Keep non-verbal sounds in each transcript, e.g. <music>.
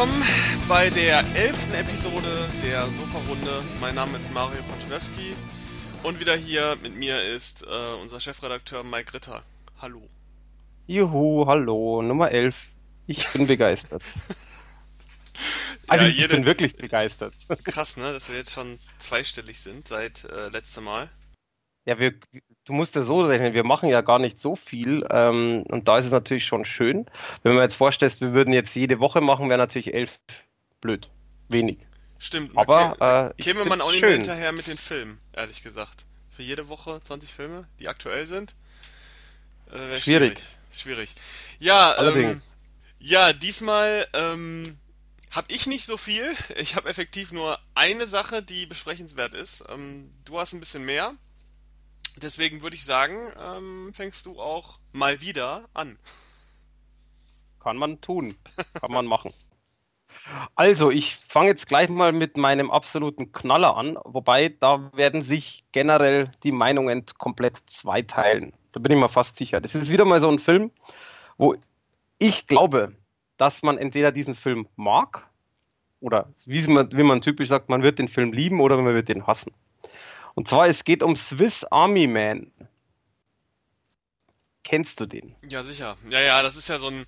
willkommen bei der elften Episode der Sofa-Runde. Mein Name ist Mario von Tolewski und wieder hier mit mir ist äh, unser Chefredakteur Mike Ritter. Hallo. Juhu, hallo, Nummer 11. Ich bin begeistert. also <laughs> Ja, ich jede- bin wirklich begeistert. Krass, ne, dass wir jetzt schon zweistellig sind seit äh, letztem Mal. Ja, wir, du musst ja so rechnen, wir machen ja gar nicht so viel ähm, und da ist es natürlich schon schön. Wenn man jetzt vorstellst, wir würden jetzt jede Woche machen, wäre natürlich elf blöd. Wenig. Stimmt, Aber, kä- äh, käme man auch nicht mehr hinterher mit den Filmen, ehrlich gesagt. Für jede Woche 20 Filme, die aktuell sind. Äh, Schwierig. schwierig. Ja, ähm, Allerdings. Ja, diesmal ähm, habe ich nicht so viel. Ich habe effektiv nur eine Sache, die besprechenswert ist. Ähm, du hast ein bisschen mehr. Deswegen würde ich sagen, ähm, fängst du auch mal wieder an. Kann man tun. Kann man machen. Also, ich fange jetzt gleich mal mit meinem absoluten Knaller an, wobei da werden sich generell die Meinungen komplett zweiteilen. Da bin ich mir fast sicher. Das ist wieder mal so ein Film, wo ich glaube, dass man entweder diesen Film mag oder wie man, wie man typisch sagt, man wird den Film lieben oder man wird den hassen. Und zwar, es geht um Swiss Army Man. Kennst du den? Ja, sicher. Ja, ja, das ist ja so ein,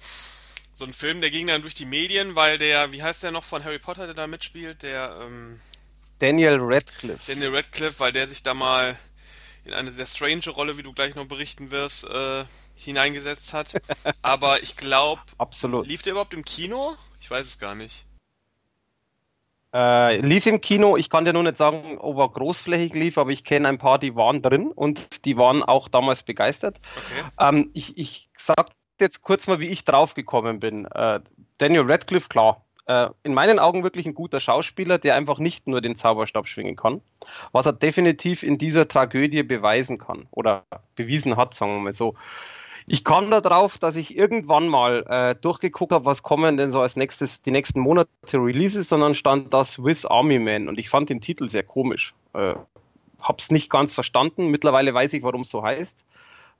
so ein Film, der ging dann durch die Medien, weil der, wie heißt der noch von Harry Potter, der da mitspielt? Der, ähm, Daniel Radcliffe. Daniel Radcliffe, weil der sich da mal in eine sehr strange Rolle, wie du gleich noch berichten wirst, äh, hineingesetzt hat. <laughs> Aber ich glaube, Absolut. lief der überhaupt im Kino? Ich weiß es gar nicht. Äh, lief im Kino, ich kann dir nur nicht sagen, ob er großflächig lief, aber ich kenne ein paar, die waren drin und die waren auch damals begeistert. Okay. Ähm, ich, ich sag jetzt kurz mal, wie ich draufgekommen bin. Äh, Daniel Radcliffe, klar. Äh, in meinen Augen wirklich ein guter Schauspieler, der einfach nicht nur den Zauberstab schwingen kann, was er definitiv in dieser Tragödie beweisen kann oder bewiesen hat, sagen wir mal so. Ich kam da drauf, dass ich irgendwann mal äh, durchgeguckt habe, was kommen denn so als nächstes die nächsten Monate Releases, sondern stand da Swiss Army Man und ich fand den Titel sehr komisch. Äh, hab's nicht ganz verstanden. Mittlerweile weiß ich, warum es so heißt.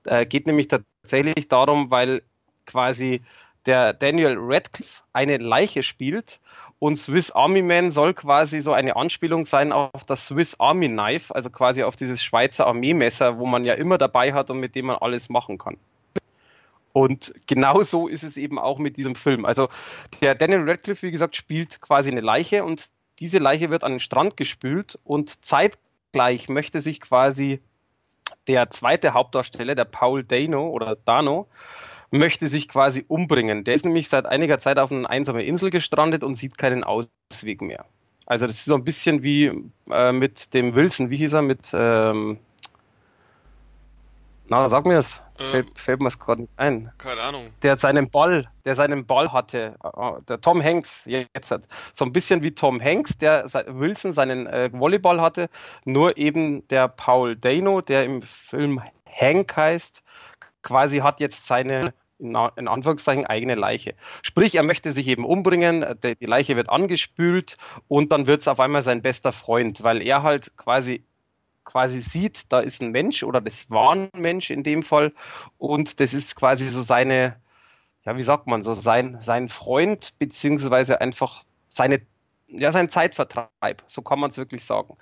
Äh, geht nämlich tatsächlich darum, weil quasi der Daniel Radcliffe eine Leiche spielt und Swiss Army Man soll quasi so eine Anspielung sein auf das Swiss Army Knife, also quasi auf dieses Schweizer Armeemesser, wo man ja immer dabei hat und mit dem man alles machen kann. Und genau so ist es eben auch mit diesem Film. Also der Daniel Radcliffe, wie gesagt, spielt quasi eine Leiche und diese Leiche wird an den Strand gespült und zeitgleich möchte sich quasi der zweite Hauptdarsteller, der Paul Dano oder Dano, möchte sich quasi umbringen. Der ist nämlich seit einiger Zeit auf einer einsamen Insel gestrandet und sieht keinen Ausweg mehr. Also das ist so ein bisschen wie äh, mit dem Wilson, wie hieß er, mit ähm, na, sag mir es. Ähm. Fällt, fällt mir es gerade nicht ein Keine Ahnung. der seinen Ball, der seinen Ball hatte, äh, der Tom Hanks jetzt hat, so ein bisschen wie Tom Hanks, der Wilson seinen äh, Volleyball hatte, nur eben der Paul Dano, der im Film Hank heißt, quasi hat jetzt seine in Anführungszeichen eigene Leiche. Sprich, er möchte sich eben umbringen, die Leiche wird angespült und dann wird es auf einmal sein bester Freund, weil er halt quasi quasi sieht, da ist ein Mensch oder das war ein Mensch in dem Fall und das ist quasi so seine, ja, wie sagt man so, sein, sein Freund, beziehungsweise einfach seine, ja, sein Zeitvertreib, so kann man es wirklich sagen.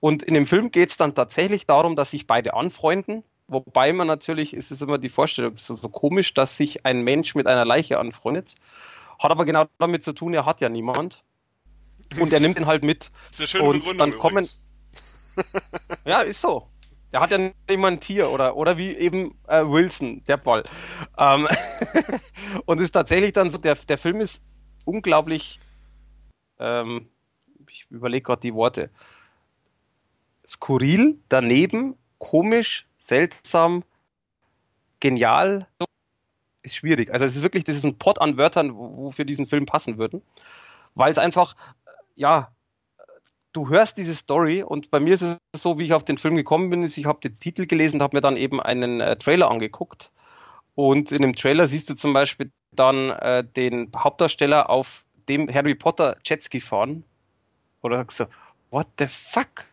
Und in dem Film geht es dann tatsächlich darum, dass sich beide anfreunden, wobei man natürlich, ist es immer die Vorstellung, es ist so komisch, dass sich ein Mensch mit einer Leiche anfreundet, hat aber genau damit zu tun, er hat ja niemand. Und er nimmt ihn halt mit. Das ist eine schöne Und Begründung dann kommen, übrigens. <laughs> ja, ist so. Der hat ja nicht immer ein Tier oder, oder wie eben äh, Wilson, der Ball. Ähm, <laughs> und ist tatsächlich dann so, der, der Film ist unglaublich, ähm, ich überlege gerade die Worte, skurril, daneben, komisch, seltsam, genial, ist schwierig. Also es ist wirklich, das ist ein Pot an Wörtern, wo, wo für diesen Film passen würden, weil es einfach, ja, du hörst diese Story und bei mir ist es so, wie ich auf den Film gekommen bin, ist, ich habe den Titel gelesen und habe mir dann eben einen äh, Trailer angeguckt. Und in dem Trailer siehst du zum Beispiel dann äh, den Hauptdarsteller auf dem Harry Potter Jetski fahren. Oder sagst du, what the fuck?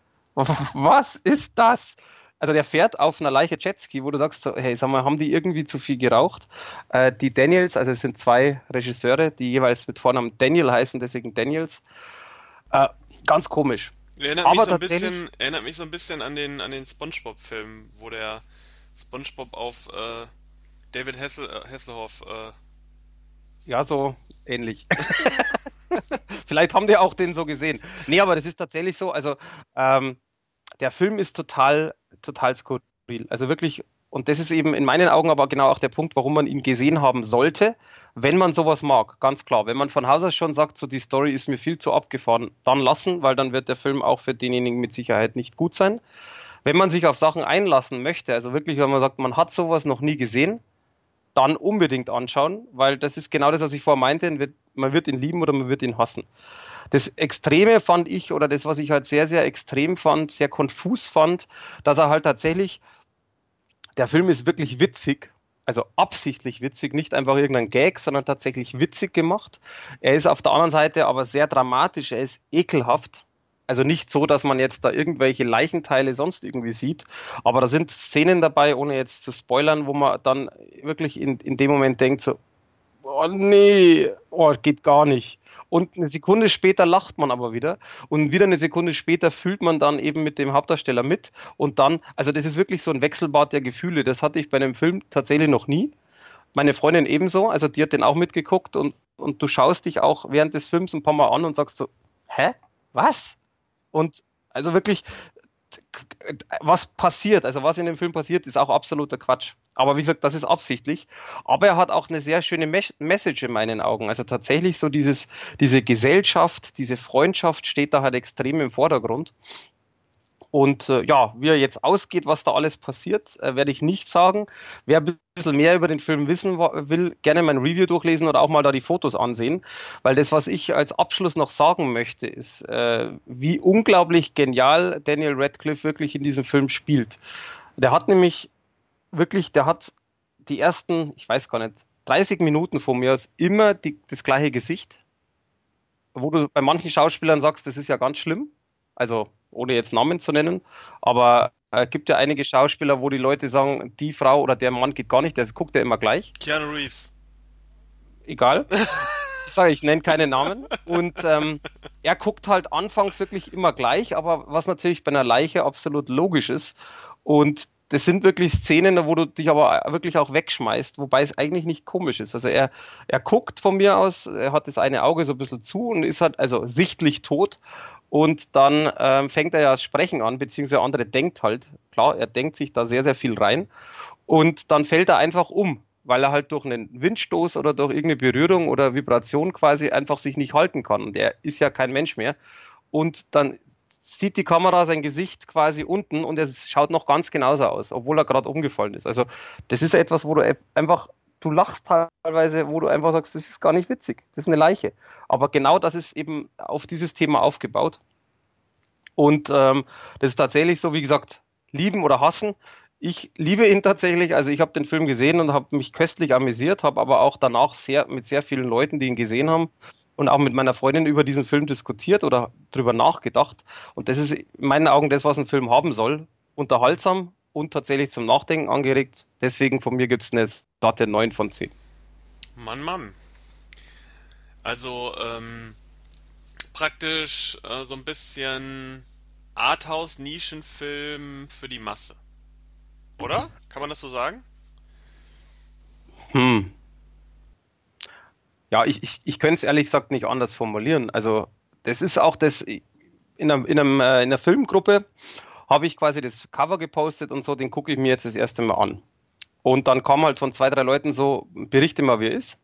<laughs> Was ist das? also der fährt auf einer Leiche Jetski, wo du sagst, so, hey, sag mal, haben die irgendwie zu viel geraucht? Äh, die Daniels, also es sind zwei Regisseure, die jeweils mit Vornamen Daniel heißen, deswegen Daniels. Äh, ganz komisch. Erinnert mich, so ein bisschen, erinnert mich so ein bisschen an den, an den Spongebob-Film, wo der Spongebob auf äh, David Hessel, äh, Hasselhoff. Äh ja, so ähnlich. <laughs> Vielleicht haben die auch den so gesehen. Nee, aber das ist tatsächlich so. Also, ähm, der Film ist total, total skurril. Also wirklich, und das ist eben in meinen Augen aber genau auch der Punkt, warum man ihn gesehen haben sollte, wenn man sowas mag. Ganz klar. Wenn man von Haus aus schon sagt, so die Story ist mir viel zu abgefahren, dann lassen, weil dann wird der Film auch für denjenigen mit Sicherheit nicht gut sein. Wenn man sich auf Sachen einlassen möchte, also wirklich, wenn man sagt, man hat sowas noch nie gesehen, dann unbedingt anschauen, weil das ist genau das, was ich vorher meinte. Man wird ihn lieben oder man wird ihn hassen. Das Extreme fand ich, oder das, was ich halt sehr, sehr extrem fand, sehr konfus fand, dass er halt tatsächlich, der Film ist wirklich witzig, also absichtlich witzig, nicht einfach irgendein Gag, sondern tatsächlich witzig gemacht. Er ist auf der anderen Seite aber sehr dramatisch, er ist ekelhaft. Also nicht so, dass man jetzt da irgendwelche Leichenteile sonst irgendwie sieht, aber da sind Szenen dabei, ohne jetzt zu spoilern, wo man dann wirklich in, in dem Moment denkt so, oh nee, oh, geht gar nicht. Und eine Sekunde später lacht man aber wieder. Und wieder eine Sekunde später fühlt man dann eben mit dem Hauptdarsteller mit. Und dann, also das ist wirklich so ein Wechselbad der Gefühle. Das hatte ich bei einem Film tatsächlich noch nie. Meine Freundin ebenso, also die hat den auch mitgeguckt und, und du schaust dich auch während des Films ein paar Mal an und sagst so, hä? Was? Und also wirklich, was passiert, also was in dem Film passiert, ist auch absoluter Quatsch. Aber wie gesagt, das ist absichtlich. Aber er hat auch eine sehr schöne Message in meinen Augen. Also tatsächlich so dieses, diese Gesellschaft, diese Freundschaft steht da halt extrem im Vordergrund. Und äh, ja, wie er jetzt ausgeht, was da alles passiert, äh, werde ich nicht sagen. Wer ein bisschen mehr über den Film wissen will, gerne mein Review durchlesen oder auch mal da die Fotos ansehen. Weil das, was ich als Abschluss noch sagen möchte, ist, äh, wie unglaublich genial Daniel Radcliffe wirklich in diesem Film spielt. Der hat nämlich wirklich, der hat die ersten, ich weiß gar nicht, 30 Minuten von mir aus immer die, das gleiche Gesicht. Wo du bei manchen Schauspielern sagst, das ist ja ganz schlimm. Also ohne jetzt Namen zu nennen, aber es äh, gibt ja einige Schauspieler, wo die Leute sagen, die Frau oder der Mann geht gar nicht, das guckt ja immer gleich. Keanu Reeves. Egal. <laughs> ich sage, ich nenne keine Namen. Und ähm, er guckt halt anfangs wirklich immer gleich, aber was natürlich bei einer Leiche absolut logisch ist. Und das sind wirklich Szenen, wo du dich aber wirklich auch wegschmeißt, wobei es eigentlich nicht komisch ist. Also er, er guckt von mir aus, er hat das eine Auge so ein bisschen zu und ist halt also sichtlich tot und dann ähm, fängt er ja das Sprechen an, beziehungsweise der andere denkt halt, klar, er denkt sich da sehr, sehr viel rein. Und dann fällt er einfach um, weil er halt durch einen Windstoß oder durch irgendeine Berührung oder Vibration quasi einfach sich nicht halten kann. Und er ist ja kein Mensch mehr. Und dann sieht die Kamera sein Gesicht quasi unten und er schaut noch ganz genauso aus, obwohl er gerade umgefallen ist. Also das ist etwas, wo du einfach du lachst teilweise, wo du einfach sagst, das ist gar nicht witzig, das ist eine Leiche. Aber genau das ist eben auf dieses Thema aufgebaut. Und ähm, das ist tatsächlich so, wie gesagt, lieben oder hassen. Ich liebe ihn tatsächlich, also ich habe den Film gesehen und habe mich köstlich amüsiert, habe aber auch danach sehr mit sehr vielen Leuten, die ihn gesehen haben und auch mit meiner Freundin über diesen Film diskutiert oder drüber nachgedacht. Und das ist in meinen Augen das, was ein Film haben soll. Unterhaltsam, und tatsächlich zum Nachdenken angeregt. Deswegen von mir gibt es eine satte 9 von 10. Mann, Mann. Also ähm, praktisch äh, so ein bisschen Arthouse-Nischenfilm für die Masse. Oder? Kann man das so sagen? Hm. Ja, ich, ich, ich könnte es ehrlich gesagt nicht anders formulieren. Also, das ist auch das in einer, in, einem, äh, in einer Filmgruppe habe ich quasi das Cover gepostet und so, den gucke ich mir jetzt das erste Mal an. Und dann kam halt von zwei, drei Leuten so, berichte mal, wie er ist.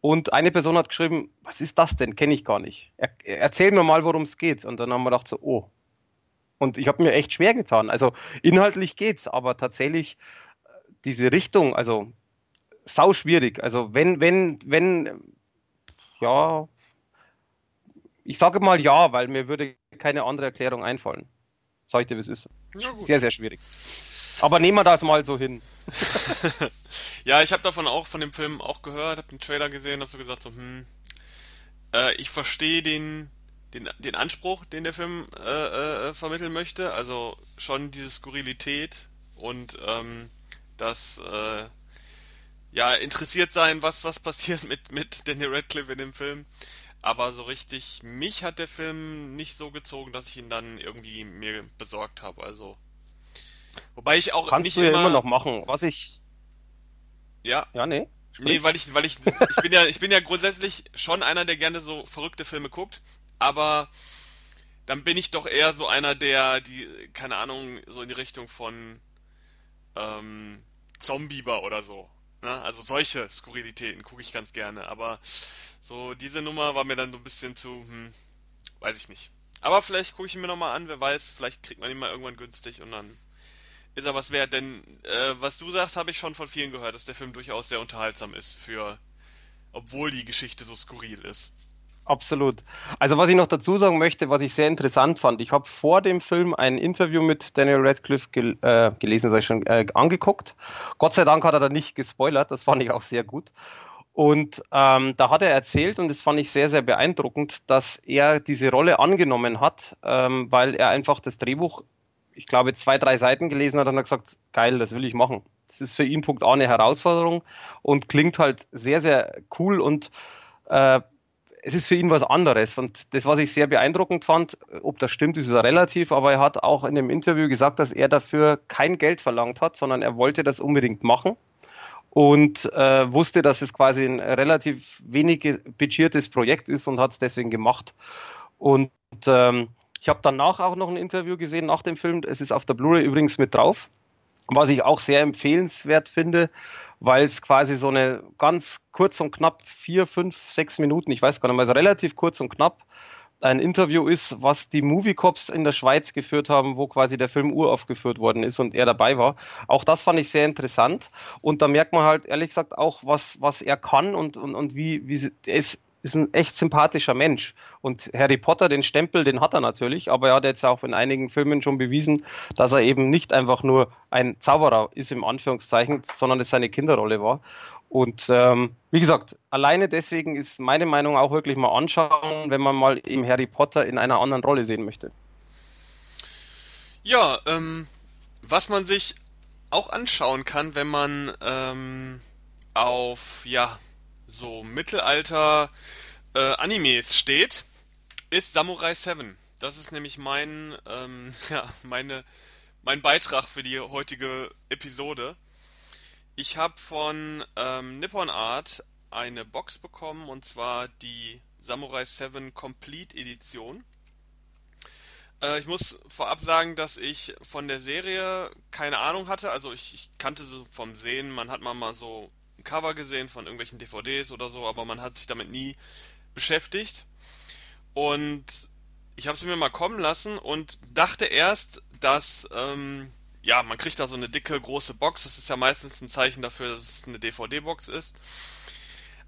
Und eine Person hat geschrieben, was ist das denn? Kenne ich gar nicht. Er, erzähl mir mal, worum es geht. Und dann haben wir gedacht so, oh. Und ich habe mir echt schwer getan. Also inhaltlich geht's, aber tatsächlich äh, diese Richtung, also sau schwierig. Also wenn, wenn, wenn, ja, ich sage mal ja, weil mir würde keine andere Erklärung einfallen. Sag ich dir, wie es ist. Sehr, sehr schwierig. Aber nehmen wir das mal so hin. <laughs> <laughs> ja, ich habe davon auch, von dem Film auch gehört, habe den Trailer gesehen, habe so gesagt, so, hm, äh, ich verstehe den den, den Anspruch, den der Film äh, äh, vermitteln möchte. Also schon diese Skurrilität und ähm, das äh, ja interessiert sein, was was passiert <laughs> mit mit Daniel Radcliffe in dem Film. Aber so richtig mich hat der Film nicht so gezogen, dass ich ihn dann irgendwie mir besorgt habe. Also wobei ich auch Kannst nicht du ja immer, immer noch machen. Was ich. ja Ja, nee. Nee, weil ich, weil ich, ich bin ja, ich bin ja grundsätzlich schon einer, der gerne so verrückte Filme guckt, aber dann bin ich doch eher so einer, der die, keine Ahnung, so in die Richtung von ähm, Zombieber oder so. Ne? Also solche Skurrilitäten gucke ich ganz gerne, aber so diese Nummer war mir dann so ein bisschen zu, hm, weiß ich nicht. Aber vielleicht gucke ich ihn mir nochmal an, wer weiß, vielleicht kriegt man ihn mal irgendwann günstig und dann ist er was wert, denn äh, was du sagst, habe ich schon von vielen gehört, dass der Film durchaus sehr unterhaltsam ist für, obwohl die Geschichte so skurril ist. Absolut. Also was ich noch dazu sagen möchte, was ich sehr interessant fand, ich habe vor dem Film ein Interview mit Daniel Radcliffe gel äh, gelesen, ich schon, äh, angeguckt. Gott sei Dank hat er da nicht gespoilert, das fand ich auch sehr gut. Und ähm, da hat er erzählt, und das fand ich sehr, sehr beeindruckend, dass er diese Rolle angenommen hat, ähm, weil er einfach das Drehbuch, ich glaube, zwei, drei Seiten gelesen hat und hat gesagt, geil, das will ich machen. Das ist für ihn Punkt A eine Herausforderung und klingt halt sehr, sehr cool und äh, es ist für ihn was anderes. Und das, was ich sehr beeindruckend fand, ob das stimmt, ist ja relativ, aber er hat auch in dem Interview gesagt, dass er dafür kein Geld verlangt hat, sondern er wollte das unbedingt machen und äh, wusste, dass es quasi ein relativ wenig budgetiertes Projekt ist und hat es deswegen gemacht. Und ähm, ich habe danach auch noch ein Interview gesehen nach dem Film. Es ist auf der Blu-ray übrigens mit drauf was ich auch sehr empfehlenswert finde, weil es quasi so eine ganz kurz und knapp vier, fünf, sechs Minuten, ich weiß gar nicht mehr, also relativ kurz und knapp ein Interview ist, was die Movie Cops in der Schweiz geführt haben, wo quasi der Film uraufgeführt worden ist und er dabei war. Auch das fand ich sehr interessant und da merkt man halt ehrlich gesagt auch, was, was er kann und, und, und wie, wie er ist ist ein echt sympathischer Mensch. Und Harry Potter, den Stempel, den hat er natürlich, aber er hat jetzt auch in einigen Filmen schon bewiesen, dass er eben nicht einfach nur ein Zauberer ist, im Anführungszeichen, sondern es seine Kinderrolle war. Und ähm, wie gesagt, alleine deswegen ist meine Meinung auch wirklich mal anschauen, wenn man mal eben Harry Potter in einer anderen Rolle sehen möchte. Ja, ähm, was man sich auch anschauen kann, wenn man ähm, auf ja so Mittelalter äh, steht, ist Samurai 7. Das ist nämlich mein, ähm, <laughs> ja, meine, mein Beitrag für die heutige Episode. Ich habe von ähm, Nippon Art eine Box bekommen und zwar die Samurai 7 Complete Edition. Äh, ich muss vorab sagen, dass ich von der Serie keine Ahnung hatte. Also ich, ich kannte so vom Sehen, man hat mal, mal so ein Cover gesehen von irgendwelchen DVDs oder so, aber man hat sich damit nie beschäftigt. Und ich habe sie mir mal kommen lassen und dachte erst, dass ähm, ja, man kriegt da so eine dicke große Box. Das ist ja meistens ein Zeichen dafür, dass es eine DVD-Box ist.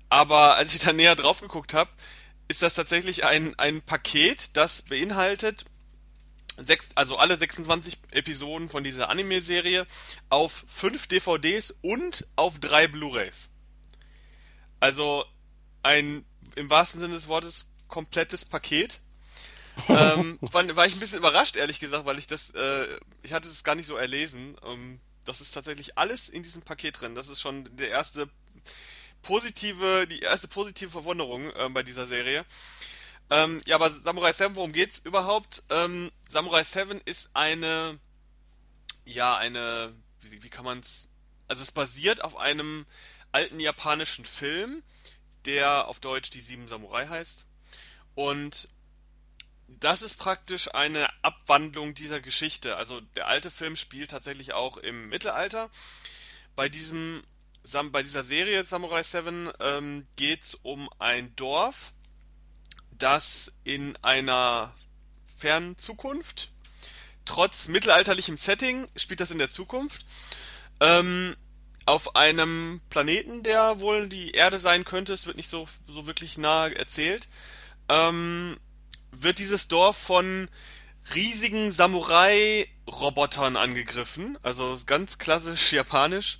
Aber als ich da näher drauf geguckt habe, ist das tatsächlich ein, ein Paket, das beinhaltet sechs, also alle 26 Episoden von dieser Anime-Serie auf fünf DVDs und auf drei Blu-rays. Also ein im wahrsten Sinne des Wortes komplettes Paket. <laughs> ähm, war, war ich ein bisschen überrascht, ehrlich gesagt, weil ich das, äh, ich hatte es gar nicht so erlesen. Ähm, das ist tatsächlich alles in diesem Paket drin. Das ist schon der erste positive, die erste positive Verwunderung äh, bei dieser Serie. Ähm, ja, aber Samurai 7, worum geht's überhaupt? Ähm, Samurai 7 ist eine, ja, eine, wie, wie kann man's, also es basiert auf einem alten japanischen Film, der auf Deutsch die Sieben Samurai heißt. Und das ist praktisch eine Abwandlung dieser Geschichte. Also der alte Film spielt tatsächlich auch im Mittelalter. Bei diesem bei dieser Serie Samurai 7 ähm, geht um ein Dorf, das in einer fernen Zukunft, trotz mittelalterlichem Setting, spielt das in der Zukunft, ähm, auf einem Planeten, der wohl die Erde sein könnte, es wird nicht so, so wirklich nah erzählt, ähm, wird dieses Dorf von riesigen Samurai-Robotern angegriffen, also ganz klassisch japanisch.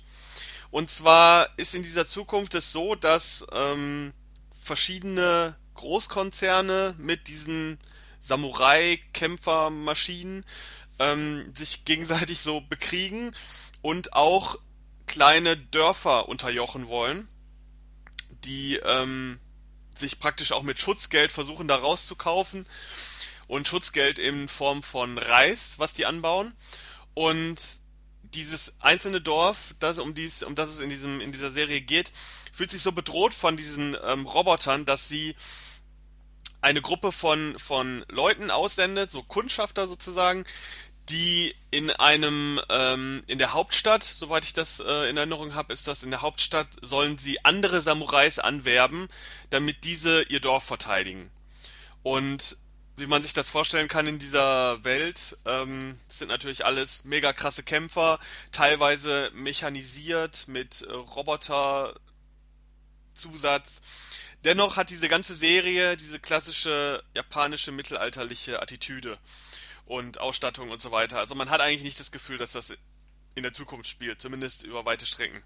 Und zwar ist in dieser Zukunft es so, dass ähm, verschiedene Großkonzerne mit diesen Samurai-Kämpfermaschinen ähm, sich gegenseitig so bekriegen und auch kleine Dörfer unterjochen wollen, die ähm, sich praktisch auch mit Schutzgeld versuchen da rauszukaufen und Schutzgeld in Form von Reis, was die anbauen. Und dieses einzelne Dorf, das, um, dies, um das es in, diesem, in dieser Serie geht, fühlt sich so bedroht von diesen ähm, Robotern, dass sie eine Gruppe von, von Leuten aussendet, so Kundschafter sozusagen, die in einem ähm, in der Hauptstadt, soweit ich das äh, in Erinnerung habe, ist das in der Hauptstadt sollen sie andere Samurais anwerben, damit diese ihr Dorf verteidigen. Und wie man sich das vorstellen kann in dieser Welt, ähm, sind natürlich alles mega krasse Kämpfer, teilweise mechanisiert mit äh, Roboter Zusatz. Dennoch hat diese ganze Serie diese klassische japanische mittelalterliche Attitüde und Ausstattung und so weiter. Also man hat eigentlich nicht das Gefühl, dass das in der Zukunft spielt, zumindest über weite Strecken.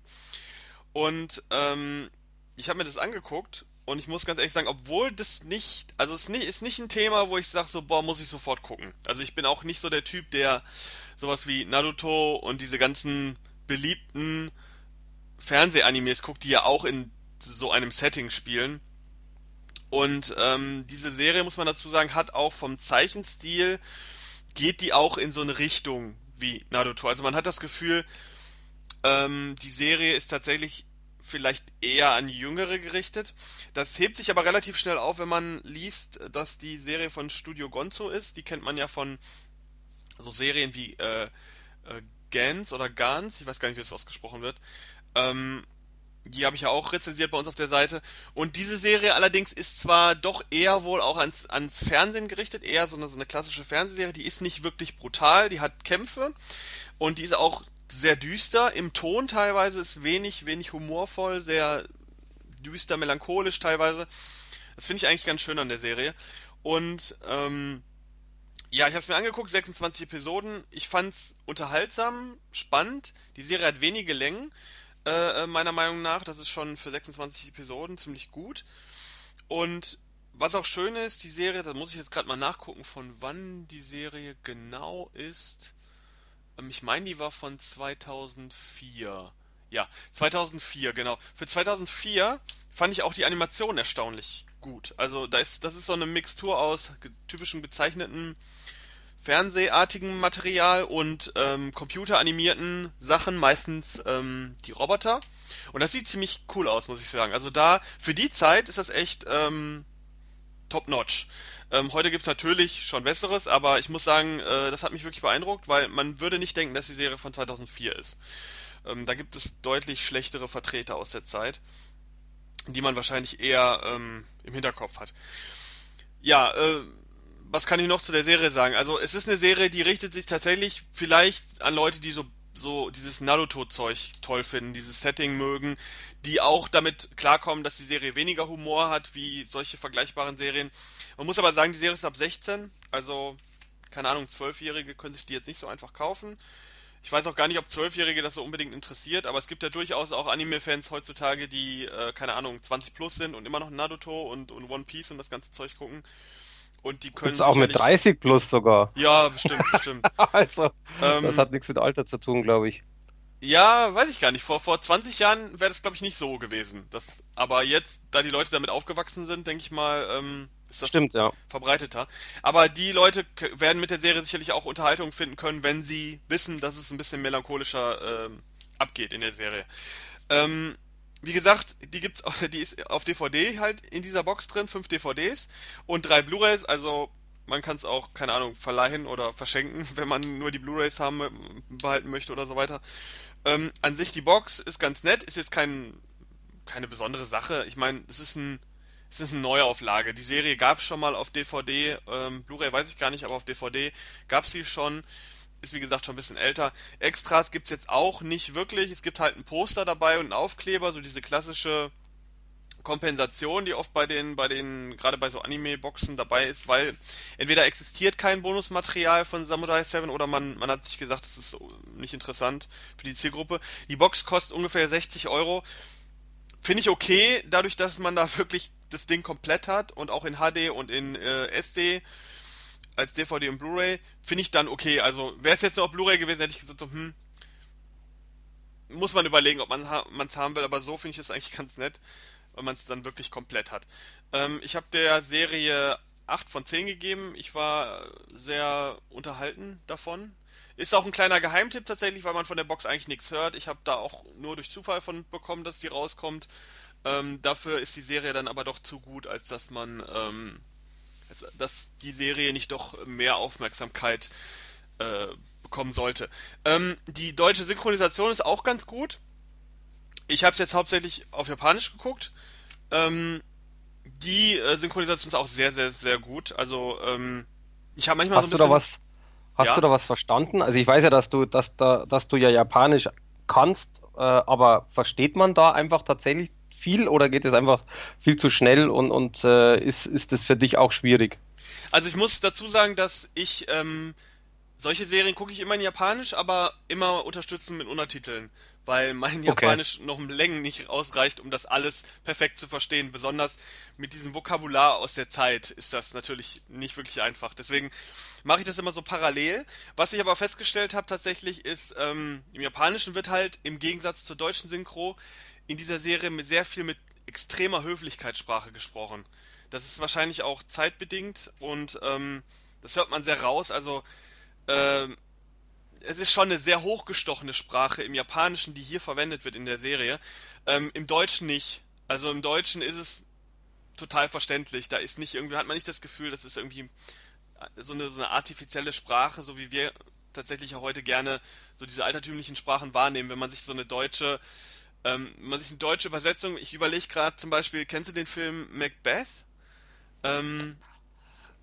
Und ähm, ich habe mir das angeguckt und ich muss ganz ehrlich sagen, obwohl das nicht, also es ist nicht, ist nicht ein Thema, wo ich sage so, boah, muss ich sofort gucken. Also ich bin auch nicht so der Typ, der sowas wie Naruto und diese ganzen beliebten Fernsehanimes guckt, die ja auch in so einem Setting spielen. Und ähm, diese Serie, muss man dazu sagen, hat auch vom Zeichenstil geht die auch in so eine Richtung wie Naruto. Also man hat das Gefühl, ähm, die Serie ist tatsächlich vielleicht eher an Jüngere gerichtet. Das hebt sich aber relativ schnell auf, wenn man liest, dass die Serie von Studio Gonzo ist. Die kennt man ja von so Serien wie äh, äh, Gans oder Gans, ich weiß gar nicht, wie das ausgesprochen wird. Ähm, die habe ich ja auch rezensiert bei uns auf der Seite. Und diese Serie allerdings ist zwar doch eher wohl auch ans, ans Fernsehen gerichtet, eher so eine, so eine klassische Fernsehserie. Die ist nicht wirklich brutal, die hat Kämpfe und die ist auch sehr düster. Im Ton teilweise ist wenig, wenig humorvoll, sehr düster, melancholisch teilweise. Das finde ich eigentlich ganz schön an der Serie. Und ähm, ja, ich habe es mir angeguckt, 26 Episoden. Ich fand's unterhaltsam, spannend. Die Serie hat wenige Längen. Äh, äh, meiner Meinung nach. Das ist schon für 26 Episoden ziemlich gut. Und was auch schön ist, die Serie, da muss ich jetzt gerade mal nachgucken, von wann die Serie genau ist. Ähm, ich meine, die war von 2004. Ja, 2004, genau. Für 2004 fand ich auch die Animation erstaunlich gut. Also da ist, das ist so eine Mixtur aus typischen gezeichneten fernsehartigen Material und ähm, computeranimierten Sachen, meistens ähm, die Roboter. Und das sieht ziemlich cool aus, muss ich sagen. Also da, für die Zeit ist das echt ähm, top-notch. Ähm, heute gibt's natürlich schon Besseres, aber ich muss sagen, äh, das hat mich wirklich beeindruckt, weil man würde nicht denken, dass die Serie von 2004 ist. Ähm, da gibt es deutlich schlechtere Vertreter aus der Zeit, die man wahrscheinlich eher ähm, im Hinterkopf hat. Ja, äh, was kann ich noch zu der Serie sagen? Also es ist eine Serie, die richtet sich tatsächlich vielleicht an Leute, die so so dieses Naruto-Zeug toll finden, dieses Setting mögen, die auch damit klarkommen, dass die Serie weniger Humor hat wie solche vergleichbaren Serien. Man muss aber sagen, die Serie ist ab 16, also keine Ahnung, Zwölfjährige können sich die jetzt nicht so einfach kaufen. Ich weiß auch gar nicht, ob Zwölfjährige das so unbedingt interessiert, aber es gibt ja durchaus auch Anime-Fans heutzutage, die, äh, keine Ahnung, 20 plus sind und immer noch Naruto und, und One Piece und das ganze Zeug gucken. Und die können. Gibt's auch mit 30 plus sogar. Ja, bestimmt, bestimmt. <laughs> also, ähm, das hat nichts mit Alter zu tun, glaube ich. Ja, weiß ich gar nicht. Vor, vor 20 Jahren wäre das, glaube ich, nicht so gewesen. Das, aber jetzt, da die Leute damit aufgewachsen sind, denke ich mal, ähm, ist das Stimmt, ja. verbreiteter. Aber die Leute werden mit der Serie sicherlich auch Unterhaltung finden können, wenn sie wissen, dass es ein bisschen melancholischer ähm, abgeht in der Serie. Ähm, wie gesagt, die gibt's, die ist auf DVD halt in dieser Box drin, fünf DVDs und drei Blu-rays, also man kann es auch, keine Ahnung, verleihen oder verschenken, <laughs> wenn man nur die Blu-rays haben behalten möchte oder so weiter. Ähm, an sich die Box ist ganz nett, ist jetzt kein, keine besondere Sache. Ich meine, es ist ein, es ist eine Neuauflage. Die Serie gab es schon mal auf DVD, ähm, Blu-ray weiß ich gar nicht, aber auf DVD gab es sie schon ist wie gesagt schon ein bisschen älter. Extras gibt's jetzt auch nicht wirklich. Es gibt halt ein Poster dabei und einen Aufkleber, so diese klassische Kompensation, die oft bei den, bei den, gerade bei so Anime-Boxen dabei ist, weil entweder existiert kein Bonusmaterial von Samurai 7 oder man, man hat sich gesagt, das ist nicht interessant für die Zielgruppe. Die Box kostet ungefähr 60 Euro. Finde ich okay, dadurch, dass man da <laughs> wirklich das Ding komplett hat und auch in HD und in äh, SD als DVD und Blu-ray, finde ich dann okay. Also wäre es jetzt nur auf Blu-ray gewesen, hätte ich gesagt, so, hm, muss man überlegen, ob man es haben will, aber so finde ich es eigentlich <laughs> ganz nett, wenn man es dann wirklich komplett hat. Ähm, ich habe der Serie 8 von 10 gegeben. Ich war sehr unterhalten davon. Ist auch ein kleiner Geheimtipp tatsächlich, weil man von der Box eigentlich nichts hört. Ich habe da auch nur durch Zufall von bekommen, dass die rauskommt. Ähm, dafür ist die Serie dann aber doch zu gut, als dass man, ähm, dass die Serie nicht doch mehr Aufmerksamkeit äh, bekommen sollte. Ähm, die deutsche Synchronisation ist auch ganz gut. Ich habe es jetzt hauptsächlich auf Japanisch geguckt. Ähm, die äh, Synchronisation ist auch sehr, sehr, sehr gut. Also ähm, ich habe manchmal hast so ein bisschen. Du da was, hast ja? du da was verstanden? Also ich weiß ja, dass du, dass da, dass du ja Japanisch kannst, äh, aber versteht man da einfach tatsächlich viel oder geht es einfach viel zu schnell und, und äh, ist, ist das für dich auch schwierig? Also ich muss dazu sagen, dass ich ähm, solche Serien gucke ich immer in Japanisch, aber immer unterstützen mit Untertiteln, weil mein Japanisch okay. noch um Längen nicht ausreicht, um das alles perfekt zu verstehen. Besonders mit diesem Vokabular aus der Zeit ist das natürlich nicht wirklich einfach. Deswegen mache ich das immer so parallel. Was ich aber festgestellt habe tatsächlich ist, ähm, im Japanischen wird halt im Gegensatz zur deutschen Synchro in dieser Serie mit sehr viel mit extremer Höflichkeitssprache gesprochen. Das ist wahrscheinlich auch zeitbedingt und ähm, das hört man sehr raus. Also ähm, es ist schon eine sehr hochgestochene Sprache im Japanischen, die hier verwendet wird in der Serie. Ähm, Im Deutschen nicht. Also im Deutschen ist es total verständlich. Da ist nicht irgendwie, hat man nicht das Gefühl, das ist irgendwie so eine, so eine artifizielle Sprache, so wie wir tatsächlich auch heute gerne so diese altertümlichen Sprachen wahrnehmen. Wenn man sich so eine deutsche, ähm, man sich eine deutsche Übersetzung, ich überlege gerade zum Beispiel, kennst du den Film Macbeth? Ähm,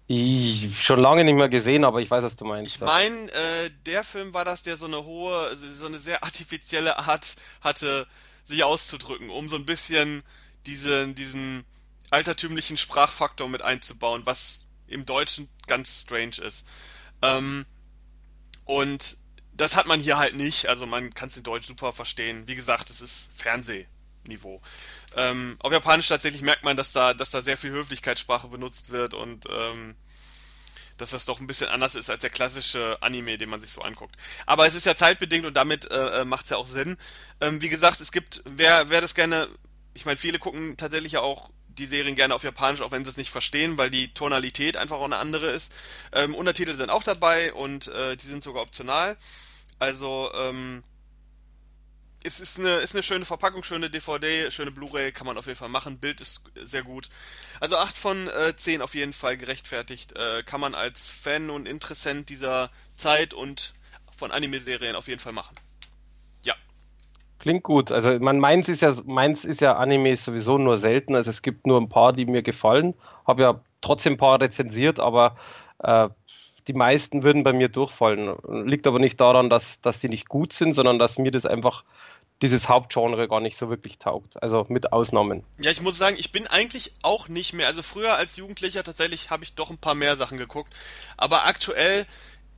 ich schon lange nicht mehr gesehen, aber ich weiß, was du meinst. Ich meine, äh, der Film war das, der so eine hohe, so eine sehr artifizielle Art hatte, sich auszudrücken, um so ein bisschen diesen, diesen altertümlichen Sprachfaktor mit einzubauen, was im Deutschen ganz strange ist. Ähm, und das hat man hier halt nicht, also man kann es in Deutsch super verstehen. Wie gesagt, es ist Fernsehniveau. Ähm, auf Japanisch tatsächlich merkt man, dass da, dass da sehr viel Höflichkeitssprache benutzt wird und ähm, dass das doch ein bisschen anders ist als der klassische Anime, den man sich so anguckt. Aber es ist ja zeitbedingt und damit äh, äh macht es ja auch Sinn. Ähm, wie gesagt, es gibt, wer, wer das gerne, ich meine, viele gucken tatsächlich ja auch die Serien gerne auf Japanisch, auch wenn sie es nicht verstehen, weil die Tonalität einfach auch eine andere ist. Ähm, Untertitel sind auch dabei und äh, die sind sogar optional. Also ähm, es ist eine, ist eine schöne Verpackung, schöne DVD, schöne Blu-ray, kann man auf jeden Fall machen. Bild ist sehr gut. Also 8 von äh, 10 auf jeden Fall gerechtfertigt. Äh, kann man als Fan und Interessent dieser Zeit und von Anime-Serien auf jeden Fall machen. Ja. Klingt gut. Also man meins ist ja meins ist ja Anime sowieso nur selten. Also es gibt nur ein paar, die mir gefallen. Habe ja trotzdem ein paar rezensiert, aber äh, die meisten würden bei mir durchfallen. Liegt aber nicht daran, dass, dass die nicht gut sind, sondern dass mir das einfach dieses Hauptgenre gar nicht so wirklich taugt. Also mit Ausnahmen. Ja, ich muss sagen, ich bin eigentlich auch nicht mehr. Also früher als Jugendlicher tatsächlich habe ich doch ein paar mehr Sachen geguckt. Aber aktuell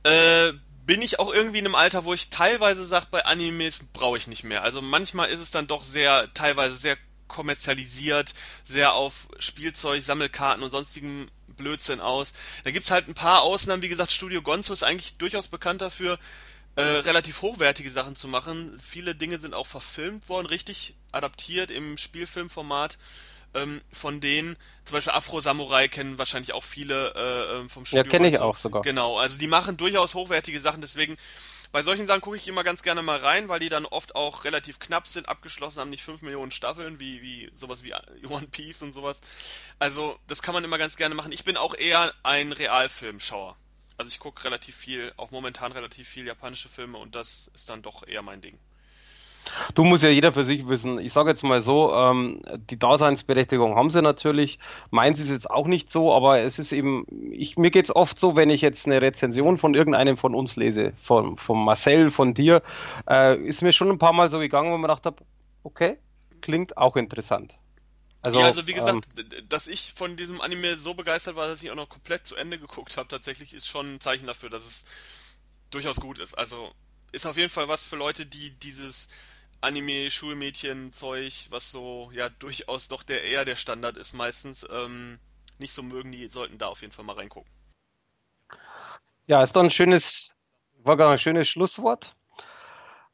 äh, bin ich auch irgendwie in einem Alter, wo ich teilweise sage, bei Animes brauche ich nicht mehr. Also manchmal ist es dann doch sehr, teilweise sehr kommerzialisiert, sehr auf Spielzeug, Sammelkarten und sonstigen Blödsinn aus. Da gibt's halt ein paar Ausnahmen. Wie gesagt, Studio Gonzo ist eigentlich durchaus bekannt dafür, äh, relativ hochwertige Sachen zu machen. Viele Dinge sind auch verfilmt worden, richtig adaptiert im Spielfilmformat. Ähm, von denen, zum Beispiel Afro Samurai kennen wahrscheinlich auch viele äh, ähm, vom Studio. Ja, kenne ich auch sogar. Genau, also die machen durchaus hochwertige Sachen, deswegen bei solchen Sachen gucke ich immer ganz gerne mal rein, weil die dann oft auch relativ knapp sind, abgeschlossen haben, nicht 5 Millionen Staffeln, wie, wie sowas wie <laughs> One Piece und sowas. Also, das kann man immer ganz gerne machen. Ich bin auch eher ein Realfilmschauer. Also ich gucke relativ viel, auch momentan relativ viel japanische Filme und das ist dann doch eher mein Ding. Du musst ja jeder für sich wissen. Ich sage jetzt mal so, ähm, die Daseinsberechtigung haben sie natürlich. Meins ist jetzt auch nicht so, aber es ist eben, ich, mir geht es oft so, wenn ich jetzt eine Rezension von irgendeinem von uns lese, von, von Marcel, von dir, äh, ist mir schon ein paar Mal so gegangen, wo man gedacht habe, okay, klingt auch interessant. Also, ja, also wie gesagt, ähm, dass ich von diesem Anime so begeistert war, dass ich auch noch komplett zu Ende geguckt habe, tatsächlich ist schon ein Zeichen dafür, dass es durchaus gut ist. Also ist auf jeden Fall was für Leute, die dieses Anime-Schulmädchen-Zeug, was so ja durchaus doch der eher der Standard ist meistens, ähm, nicht so mögen, die sollten da auf jeden Fall mal reingucken. Ja, ist doch ein schönes, war gar ein schönes Schlusswort.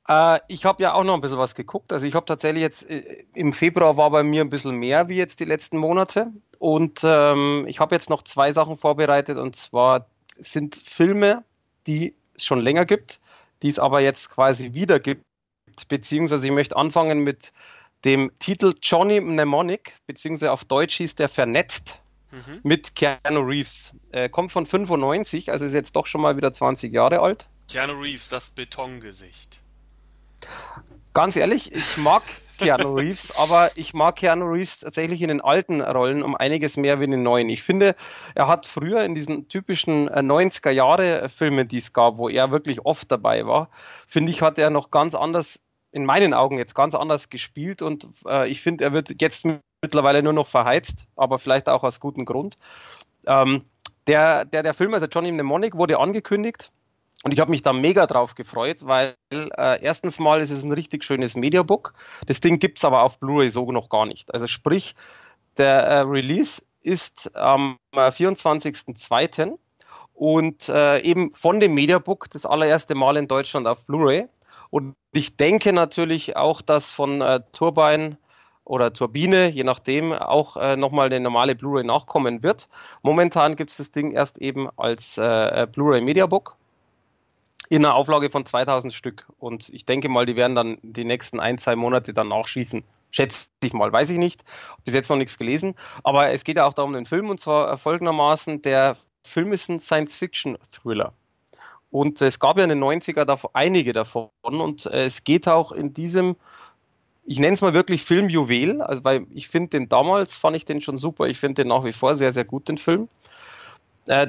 Äh, ich habe ja auch noch ein bisschen was geguckt. Also ich habe tatsächlich jetzt äh, im Februar war bei mir ein bisschen mehr wie jetzt die letzten Monate. Und ähm, ich habe jetzt noch zwei Sachen vorbereitet und zwar sind Filme, die es schon länger gibt, die es aber jetzt quasi wieder gibt. Beziehungsweise ich möchte anfangen mit dem Titel Johnny Mnemonic, beziehungsweise auf Deutsch hieß der Vernetzt mhm. mit Keanu Reeves. Äh, kommt von 95, also ist jetzt doch schon mal wieder 20 Jahre alt. Keanu Reeves, das Betongesicht. Ganz ehrlich, ich mag Keanu Reeves, aber ich mag Keanu Reeves tatsächlich in den alten Rollen um einiges mehr wie in den neuen. Ich finde, er hat früher in diesen typischen 90er äh, Jahre Filmen, die es gab, wo er wirklich oft dabei war, finde ich, hat er noch ganz anders, in meinen Augen jetzt ganz anders gespielt und äh, ich finde, er wird jetzt mittlerweile nur noch verheizt, aber vielleicht auch aus gutem Grund. Ähm, der, der, der Film, also Johnny Mnemonic, wurde angekündigt und ich habe mich da mega drauf gefreut, weil äh, erstens mal ist es ein richtig schönes Mediabook. Das Ding gibt's aber auf Blu-ray so noch gar nicht. Also sprich, der äh, Release ist am äh, 24.02. und äh, eben von dem Mediabook das allererste Mal in Deutschland auf Blu-ray. Und ich denke natürlich auch, dass von äh, Turbine oder Turbine, je nachdem, auch äh, nochmal eine normale Blu-ray nachkommen wird. Momentan gibt's das Ding erst eben als äh, Blu-ray Mediabook in einer Auflage von 2000 Stück. Und ich denke mal, die werden dann die nächsten ein, zwei Monate dann nachschießen. Schätze ich mal, weiß ich nicht. Bis jetzt noch nichts gelesen. Aber es geht ja auch darum, den Film, und zwar folgendermaßen, der Film ist ein Science-Fiction-Thriller. Und es gab ja in den 90er davon, einige davon. Und äh, es geht auch in diesem, ich nenne es mal wirklich Filmjuwel, also weil ich finde den damals, fand ich den schon super. Ich finde den nach wie vor sehr, sehr gut, den Film. Äh,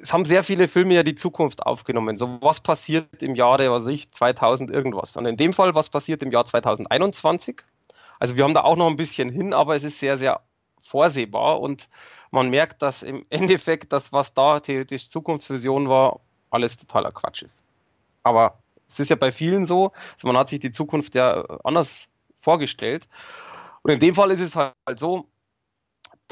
es haben sehr viele Filme ja die Zukunft aufgenommen. So, was passiert im Jahre, was ich, 2000 irgendwas. Und in dem Fall, was passiert im Jahr 2021? Also wir haben da auch noch ein bisschen hin, aber es ist sehr, sehr vorsehbar und man merkt, dass im <laughs> Endeffekt das, was da theoretisch Zukunftsvision war, alles totaler Quatsch ist. Aber es ist ja bei vielen so, also man hat sich die Zukunft ja anders vorgestellt. Und in dem Fall ist es halt so,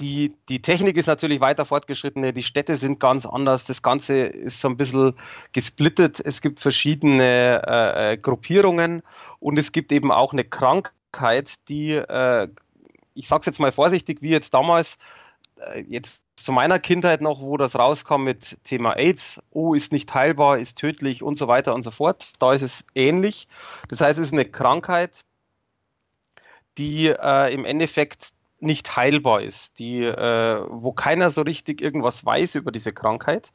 die, die Technik ist natürlich weiter fortgeschritten, die Städte sind ganz anders, das Ganze ist so ein bisschen gesplittet, es gibt verschiedene äh, äh, Gruppierungen und es gibt eben auch eine Krankheit, die, äh, ich sag's jetzt mal vorsichtig, wie jetzt damals, jetzt zu meiner Kindheit noch, wo das rauskam mit Thema AIDS, oh, ist nicht heilbar, ist tödlich und so weiter und so fort, da ist es ähnlich. Das heißt, es ist eine Krankheit, die äh, im Endeffekt nicht heilbar ist, die, äh, wo keiner so richtig irgendwas weiß über diese Krankheit.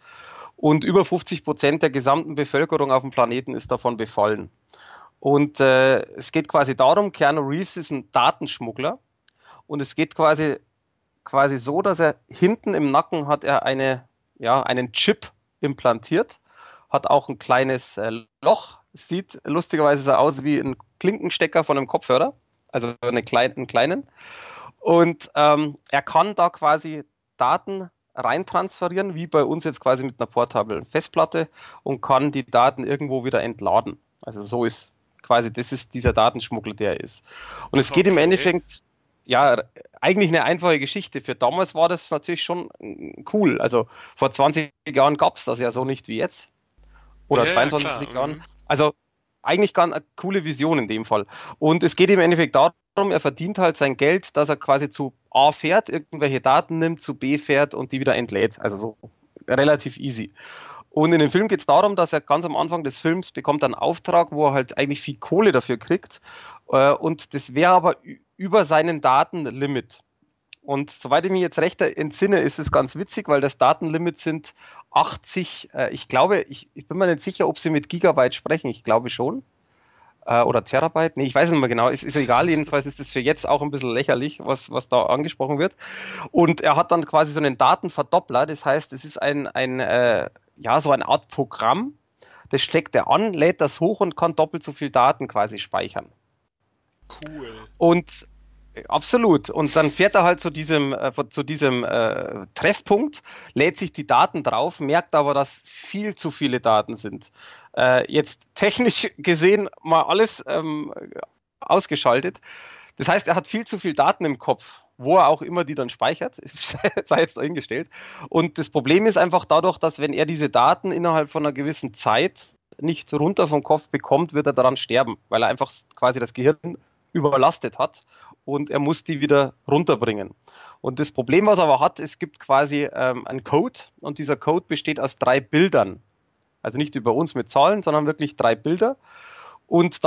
Und über 50 Prozent der gesamten Bevölkerung auf dem Planeten ist davon befallen. Und äh, es geht quasi darum, Keanu Reeves ist ein Datenschmuggler und es geht quasi quasi so, dass er hinten im Nacken hat er eine ja einen Chip implantiert, hat auch ein kleines äh, Loch, sieht lustigerweise so aus wie ein Klinkenstecker von einem Kopfhörer, also eine klein, einen kleinen und ähm, er kann da quasi Daten reintransferieren, wie bei uns jetzt quasi mit einer portablen Festplatte und kann die Daten irgendwo wieder entladen. Also so ist quasi, das ist dieser Datenschmuggel, der er ist. Und es okay. geht im Endeffekt, ja, eigentlich eine einfache Geschichte. Für damals war das natürlich schon cool. Also vor 20 Jahren gab es das ja so nicht wie jetzt. Oder ja, 22 ja, Jahren. Mhm. Also eigentlich ganz eine coole Vision in dem Fall. Und es geht im Endeffekt darum, er verdient halt sein Geld, dass er quasi zu A fährt, irgendwelche Daten nimmt, zu B fährt und die wieder entlädt. Also so relativ easy. Und in dem Film geht es darum, dass er ganz am Anfang des Films bekommt einen Auftrag, wo er halt eigentlich viel Kohle dafür kriegt. Äh, und das wäre aber über seinen Datenlimit. Und soweit ich mich jetzt recht entsinne, ist es ganz witzig, weil das Datenlimit sind 80, äh, ich glaube, ich, ich bin mir nicht sicher, ob sie mit Gigabyte sprechen. Ich glaube schon äh, oder Terabyte. Nee, ich weiß nicht mehr genau. Ist, ist egal. Jedenfalls ist das für jetzt auch ein bisschen lächerlich, was, was da angesprochen wird. Und er hat dann quasi so einen Datenverdoppler. Das heißt, es ist ein, ein äh, ja, so eine Art Programm. Das schlägt er an, lädt das hoch und kann doppelt so viel Daten quasi speichern. Cool. Und Absolut. Und dann fährt er halt zu diesem, äh, zu diesem äh, Treffpunkt, lädt sich die Daten drauf, merkt aber, dass viel zu viele Daten sind. Äh, jetzt technisch gesehen mal alles ähm, ausgeschaltet. Das heißt, er hat viel zu viel Daten im Kopf, wo er auch immer die dann speichert, <laughs> sei jetzt dahingestellt. Und das Problem ist einfach dadurch, dass wenn er diese Daten innerhalb von einer gewissen Zeit nicht runter vom Kopf bekommt, wird er daran sterben, weil er einfach quasi das Gehirn überlastet hat und er muss die wieder runterbringen. Und das Problem, was er aber hat, es gibt quasi ähm, einen Code und dieser Code besteht aus drei Bildern. Also nicht über uns mit Zahlen, sondern wirklich drei Bilder. Und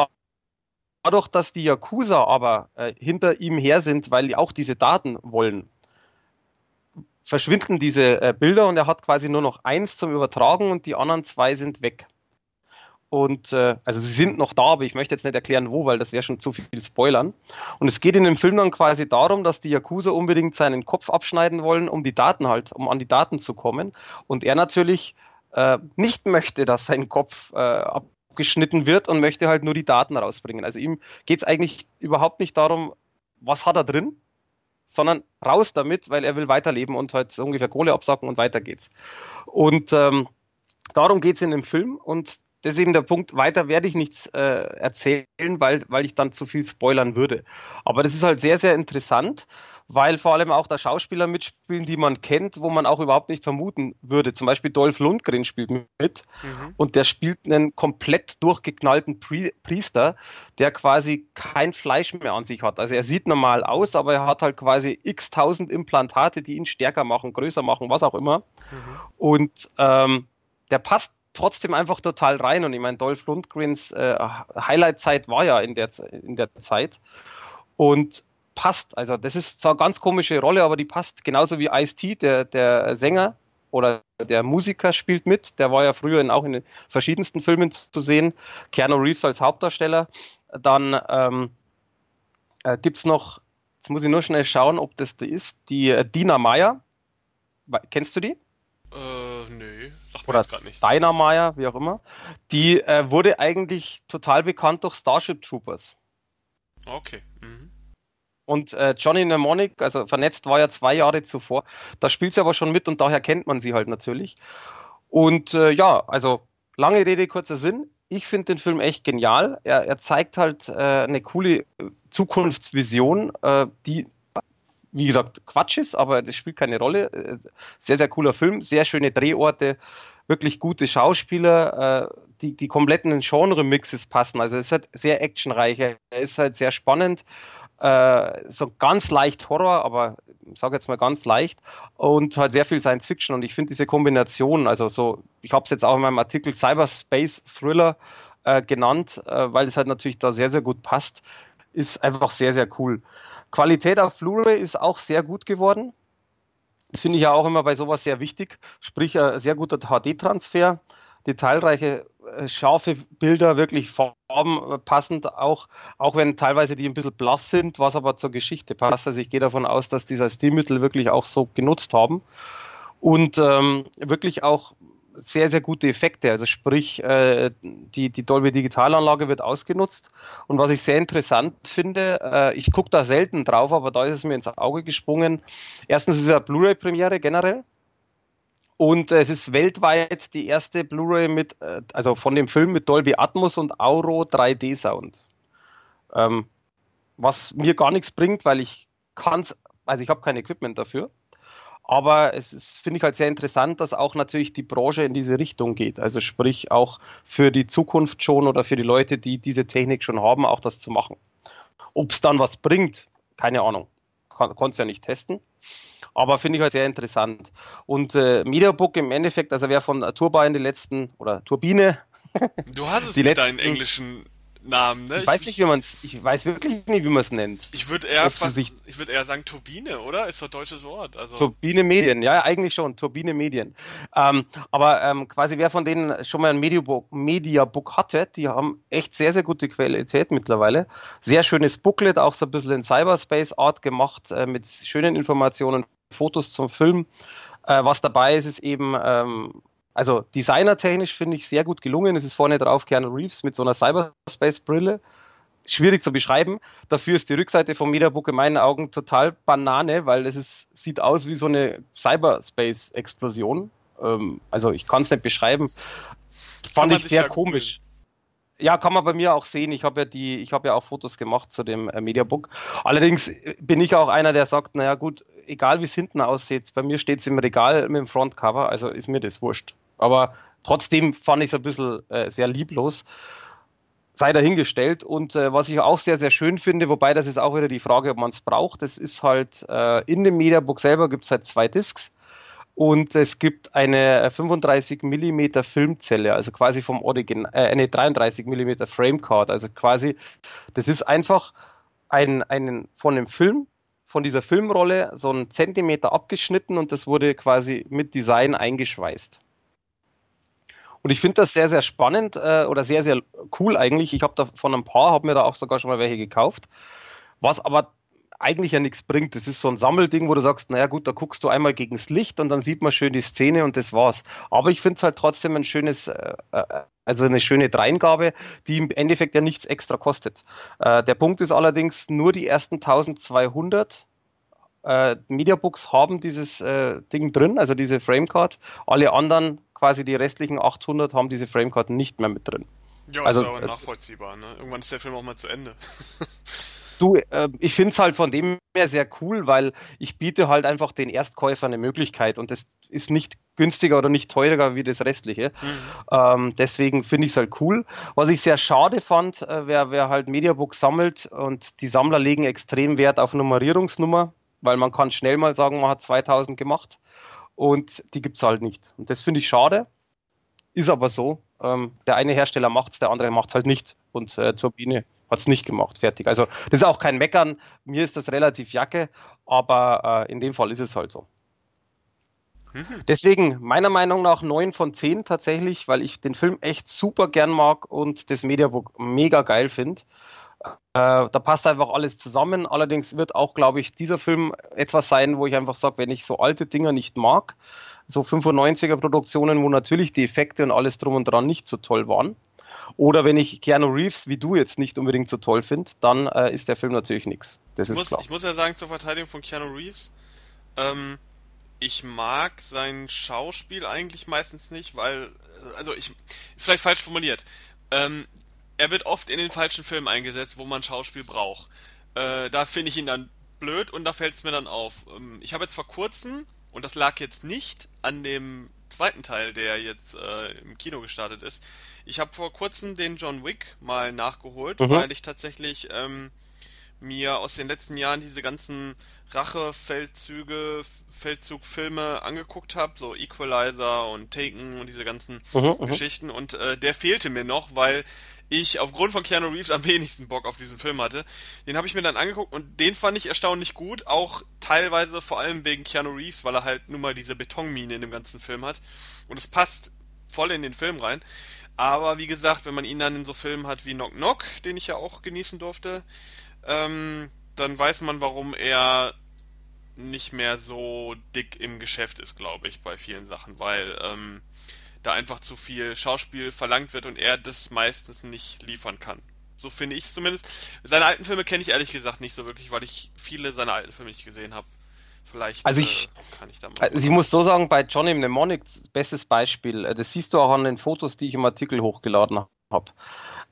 dadurch, dass die Yakuza aber äh, hinter ihm her sind, weil die auch diese Daten wollen, verschwinden diese äh, Bilder und er hat quasi nur noch eins zum Übertragen und die anderen zwei sind weg. Und äh, also sie sind noch da, aber ich möchte jetzt nicht erklären, wo, weil das wäre schon zu viel Spoilern. Und es geht in dem Film dann quasi darum, dass die Yakuza unbedingt seinen Kopf abschneiden wollen, um die Daten halt, um an die Daten zu kommen. Und er natürlich äh, nicht möchte, dass sein Kopf äh, abgeschnitten wird und möchte halt nur die Daten rausbringen. Also ihm geht es eigentlich überhaupt nicht darum, was hat er drin, sondern raus damit, weil er will weiterleben und halt so ungefähr Kohle absacken und weiter geht's. Und ähm, darum geht's in dem Film und das ist eben der Punkt, weiter werde ich nichts äh, erzählen, weil, weil ich dann zu viel spoilern würde. Aber das ist halt sehr, sehr interessant, weil vor allem auch da Schauspieler mitspielen, die man kennt, wo man auch überhaupt nicht vermuten würde. Zum Beispiel Dolph Lundgren spielt mit mhm. und der spielt einen komplett durchgeknallten Pri Priester, der quasi kein Fleisch mehr an sich hat. Also er sieht normal aus, aber er hat halt quasi x tausend Implantate, die ihn stärker machen, größer machen, was auch immer. Mhm. Und ähm, der passt trotzdem einfach total rein. Und ich meine, Dolph Lundgrens äh, Highlight-Zeit war ja in der, in der Zeit. Und passt. Also das ist zwar eine ganz komische Rolle, aber die passt. Genauso wie Ice-T, der, der Sänger oder der Musiker spielt mit. Der war ja früher in, auch in den verschiedensten Filmen zu sehen. Keanu Reeves als Hauptdarsteller. Dann ähm, äh, gibt noch, jetzt muss ich nur schnell schauen, ob das die ist, die äh, Dina Meyer. Kennst du die? Äh, nö, sagt Oder Meyer, wie auch immer. Die äh, wurde eigentlich total bekannt durch Starship Troopers. Okay. Mhm. Und äh, Johnny Mnemonic, also vernetzt war ja zwei Jahre zuvor. Da spielt sie aber schon mit und daher kennt man sie halt natürlich. Und äh, ja, also lange Rede, kurzer Sinn. Ich finde den Film echt genial. Er, er zeigt halt äh, eine coole Zukunftsvision, äh, die wie gesagt, Quatsch ist, aber das spielt keine Rolle. Äh, sehr, sehr cooler Film, sehr schöne Drehorte, wirklich gute Schauspieler, äh, die, die kompletten Genre-Mixes passen. Also es ist halt sehr actionreich, er ist halt sehr spannend, äh, so ganz leicht Horror, aber ich sage jetzt mal ganz leicht und halt sehr viel Science Fiction und ich finde diese Kombination, also so, ich habe es jetzt auch in meinem Artikel Cyberspace Thriller äh, genannt, äh, weil es halt natürlich da sehr, sehr gut passt, ist einfach sehr, sehr cool. Qualität auf Blu-ray ist auch sehr gut geworden. Das finde ich ja auch immer bei sowas sehr wichtig. Sprich, ein sehr guter HD-Transfer, detailreiche, äh, scharfe Bilder, wirklich farbenpassend, auch, auch wenn teilweise die ein bisschen blass sind, was aber zur Geschichte passt. Also ich gehe davon aus, dass dieser Stilmittel wirklich auch so genutzt haben. Und ähm, wirklich auch sehr, sehr gute Effekte. Also sprich, äh, die, die Dolby Digitalanlage wird ausgenutzt. Und was ich sehr interessant finde, äh, ich gucke da selten drauf, aber da ist es mir ins Auge gesprungen. Erstens ist es eine Blu-ray-Premiere generell. Und äh, es ist weltweit die erste Blu-ray mit, äh, also von dem Film mit Dolby Atmos und Auro 3D Sound. Ähm, was mir gar nichts bringt, weil ich kann's, also ich habe kein Equipment dafür. Aber es ist, finde ich halt sehr interessant, dass auch natürlich die Branche in diese Richtung geht. Also sprich auch für die Zukunft schon oder für die Leute, die diese Technik schon haben, auch das zu machen. Ob es dann was bringt, keine Ahnung. Kon Konnte es ja nicht testen. Aber finde ich halt sehr interessant. Und äh, Mediabook im Endeffekt, also wer von Turbine die letzten, oder Turbine. Du hattest <laughs> die letzten, deinen englischen Namen, ne? Ich, weiß nicht, wie man es, ich weiß wirklich nicht, wie man es nennt. Ich würde eher fast, sich, ich würde eher sagen Turbine, oder? Ist doch deutsches Wort. Also. Turbine Medien, ja, eigentlich schon, Turbine Medien. Ähm, aber ähm, quasi wer von denen schon mal ein Mediabook, Mediabook hatte, die haben echt sehr, sehr gute Qualität mittlerweile. Sehr schönes Booklet, auch so ein bisschen in Cyberspace Art gemacht, äh, mit schönen Informationen, Fotos zum Film. Äh, was dabei ist, ist eben ähm, also designertechnisch finde ich sehr gut gelungen. Es ist vorne drauf Keanu Reeves mit so einer Cyberspace-Brille. Schwierig zu beschreiben. Dafür ist die Rückseite vom Mediabook in meinen Augen total Banane, weil es ist, sieht aus wie so eine Cyberspace-Explosion. Ähm, also ich kann es nicht beschreiben. Fand ich sehr komisch. Ja, kann man bei mir auch sehen. Ich habe ja die, ich habe ja auch Fotos gemacht zu dem äh, Mediabook. Allerdings bin ich auch einer, der sagt, naja gut, egal wie es hinten aussieht, bei mir steht es im Regal mit dem Frontcover, also ist mir das wurscht. Aber trotzdem fand ich es ein bisschen äh, sehr lieblos. Sei dahingestellt. Und äh, was ich auch sehr, sehr schön finde, wobei das ist auch wieder die Frage, ob man es braucht, das ist halt äh, in dem Mediabook selber gibt es halt zwei Discs und es gibt eine 35 mm Filmzelle, also quasi vom Original, äh, eine 33 mm Framecard, also quasi, das ist einfach ein, ein, von dem Film, von dieser Filmrolle so ein Zentimeter abgeschnitten und das wurde quasi mit Design eingeschweißt. Und ich finde das sehr, sehr spannend äh, oder sehr, sehr cool eigentlich. Ich habe da von ein paar, habe mir da auch sogar schon mal welche gekauft. Was aber eigentlich ja nichts bringt. Das ist so ein Sammelding, wo du sagst, naja gut, da guckst du einmal gegens Licht und dann sieht man schön die Szene und das war's. Aber ich finde es halt trotzdem ein schönes, äh, äh, also eine schöne Dreingabe, die im Endeffekt ja nichts extra kostet. Äh, der Punkt ist allerdings, nur die ersten 1200 äh, Mediabooks haben dieses äh, Ding drin, also diese Framecard. Alle anderen, quasi die restlichen 800, haben diese Framecard nicht mehr mit drin. Ja, also, ist aber nachvollziehbar. Ne? Irgendwann ist der Film auch mal zu Ende. Du, äh, ich finde es halt von dem her sehr cool, weil ich biete halt einfach den Erstkäufer eine Möglichkeit und das ist nicht günstiger oder nicht teurer wie das restliche. Mhm. Ähm, deswegen finde ich es halt cool. Was ich sehr schade fand, äh, wer, wer halt Mediabook sammelt und die Sammler legen extrem Wert auf Nummerierungsnummer, weil man kann schnell mal sagen, man hat 2000 gemacht und die gibt es halt nicht. Und das finde ich schade. Ist aber so. Ähm, der eine Hersteller macht es, der andere macht es halt nicht. Und äh, Turbine hat es nicht gemacht, fertig. Also das ist auch kein Meckern, mir ist das relativ jacke, aber äh, in dem Fall ist es halt so. Mhm. Deswegen meiner Meinung nach 9 von 10 tatsächlich, weil ich den Film echt super gern mag und das Mediabook mega geil finde. Äh, da passt einfach alles zusammen. Allerdings wird auch, glaube ich, dieser Film etwas sein, wo ich einfach sage, wenn ich so alte Dinger nicht mag, so 95er Produktionen, wo natürlich die Effekte und alles drum und dran nicht so toll waren, oder wenn ich Keanu Reeves wie du jetzt nicht unbedingt so toll finde, dann äh, ist der Film natürlich nichts. Das ist muss, klar. Ich muss ja sagen, zur Verteidigung von Keanu Reeves, ähm, ich mag sein Schauspiel eigentlich meistens nicht, weil, also ich, ist vielleicht falsch formuliert. Ähm, er wird oft in den falschen Filmen eingesetzt, wo man Schauspiel braucht. Äh, da finde ich ihn dann blöd und da fällt es mir dann auf. Ähm, ich habe jetzt vor kurzem, und das lag jetzt nicht an dem zweiten Teil, der jetzt äh, im Kino gestartet ist, ich habe vor kurzem den John Wick mal nachgeholt, mhm. weil ich tatsächlich ähm, mir aus den letzten Jahren diese ganzen Rachefeldzüge, Feldzugfilme angeguckt habe, so Equalizer und Taken und diese ganzen mhm, mhm, Geschichten und äh, der fehlte mir noch, weil ich aufgrund von Keanu Reeves am wenigsten Bock auf diesen Film hatte. Den habe ich mir dann angeguckt und den fand ich erstaunlich gut, auch teilweise vor allem wegen Keanu Reeves, weil er halt nun mal diese Betonmine in dem ganzen Film hat und es passt voll in den Film rein. Aber wie gesagt, wenn man ihn dann in so Filmen hat wie Knock Knock, den ich ja auch genießen durfte, ähm, dann weiß man, warum er nicht mehr so dick im Geschäft ist, glaube ich, bei vielen Sachen, weil ähm, da einfach zu viel Schauspiel verlangt wird und er das meistens nicht liefern kann. So finde ich es zumindest. Seine alten Filme kenne ich ehrlich gesagt nicht so wirklich, weil ich viele seiner alten Filme nicht gesehen habe. Vielleicht also ich, äh, kann ich da mal. Also ich muss so sagen, bei Johnny Mnemonic, bestes Beispiel, äh, das siehst du auch an den Fotos, die ich im Artikel hochgeladen habe.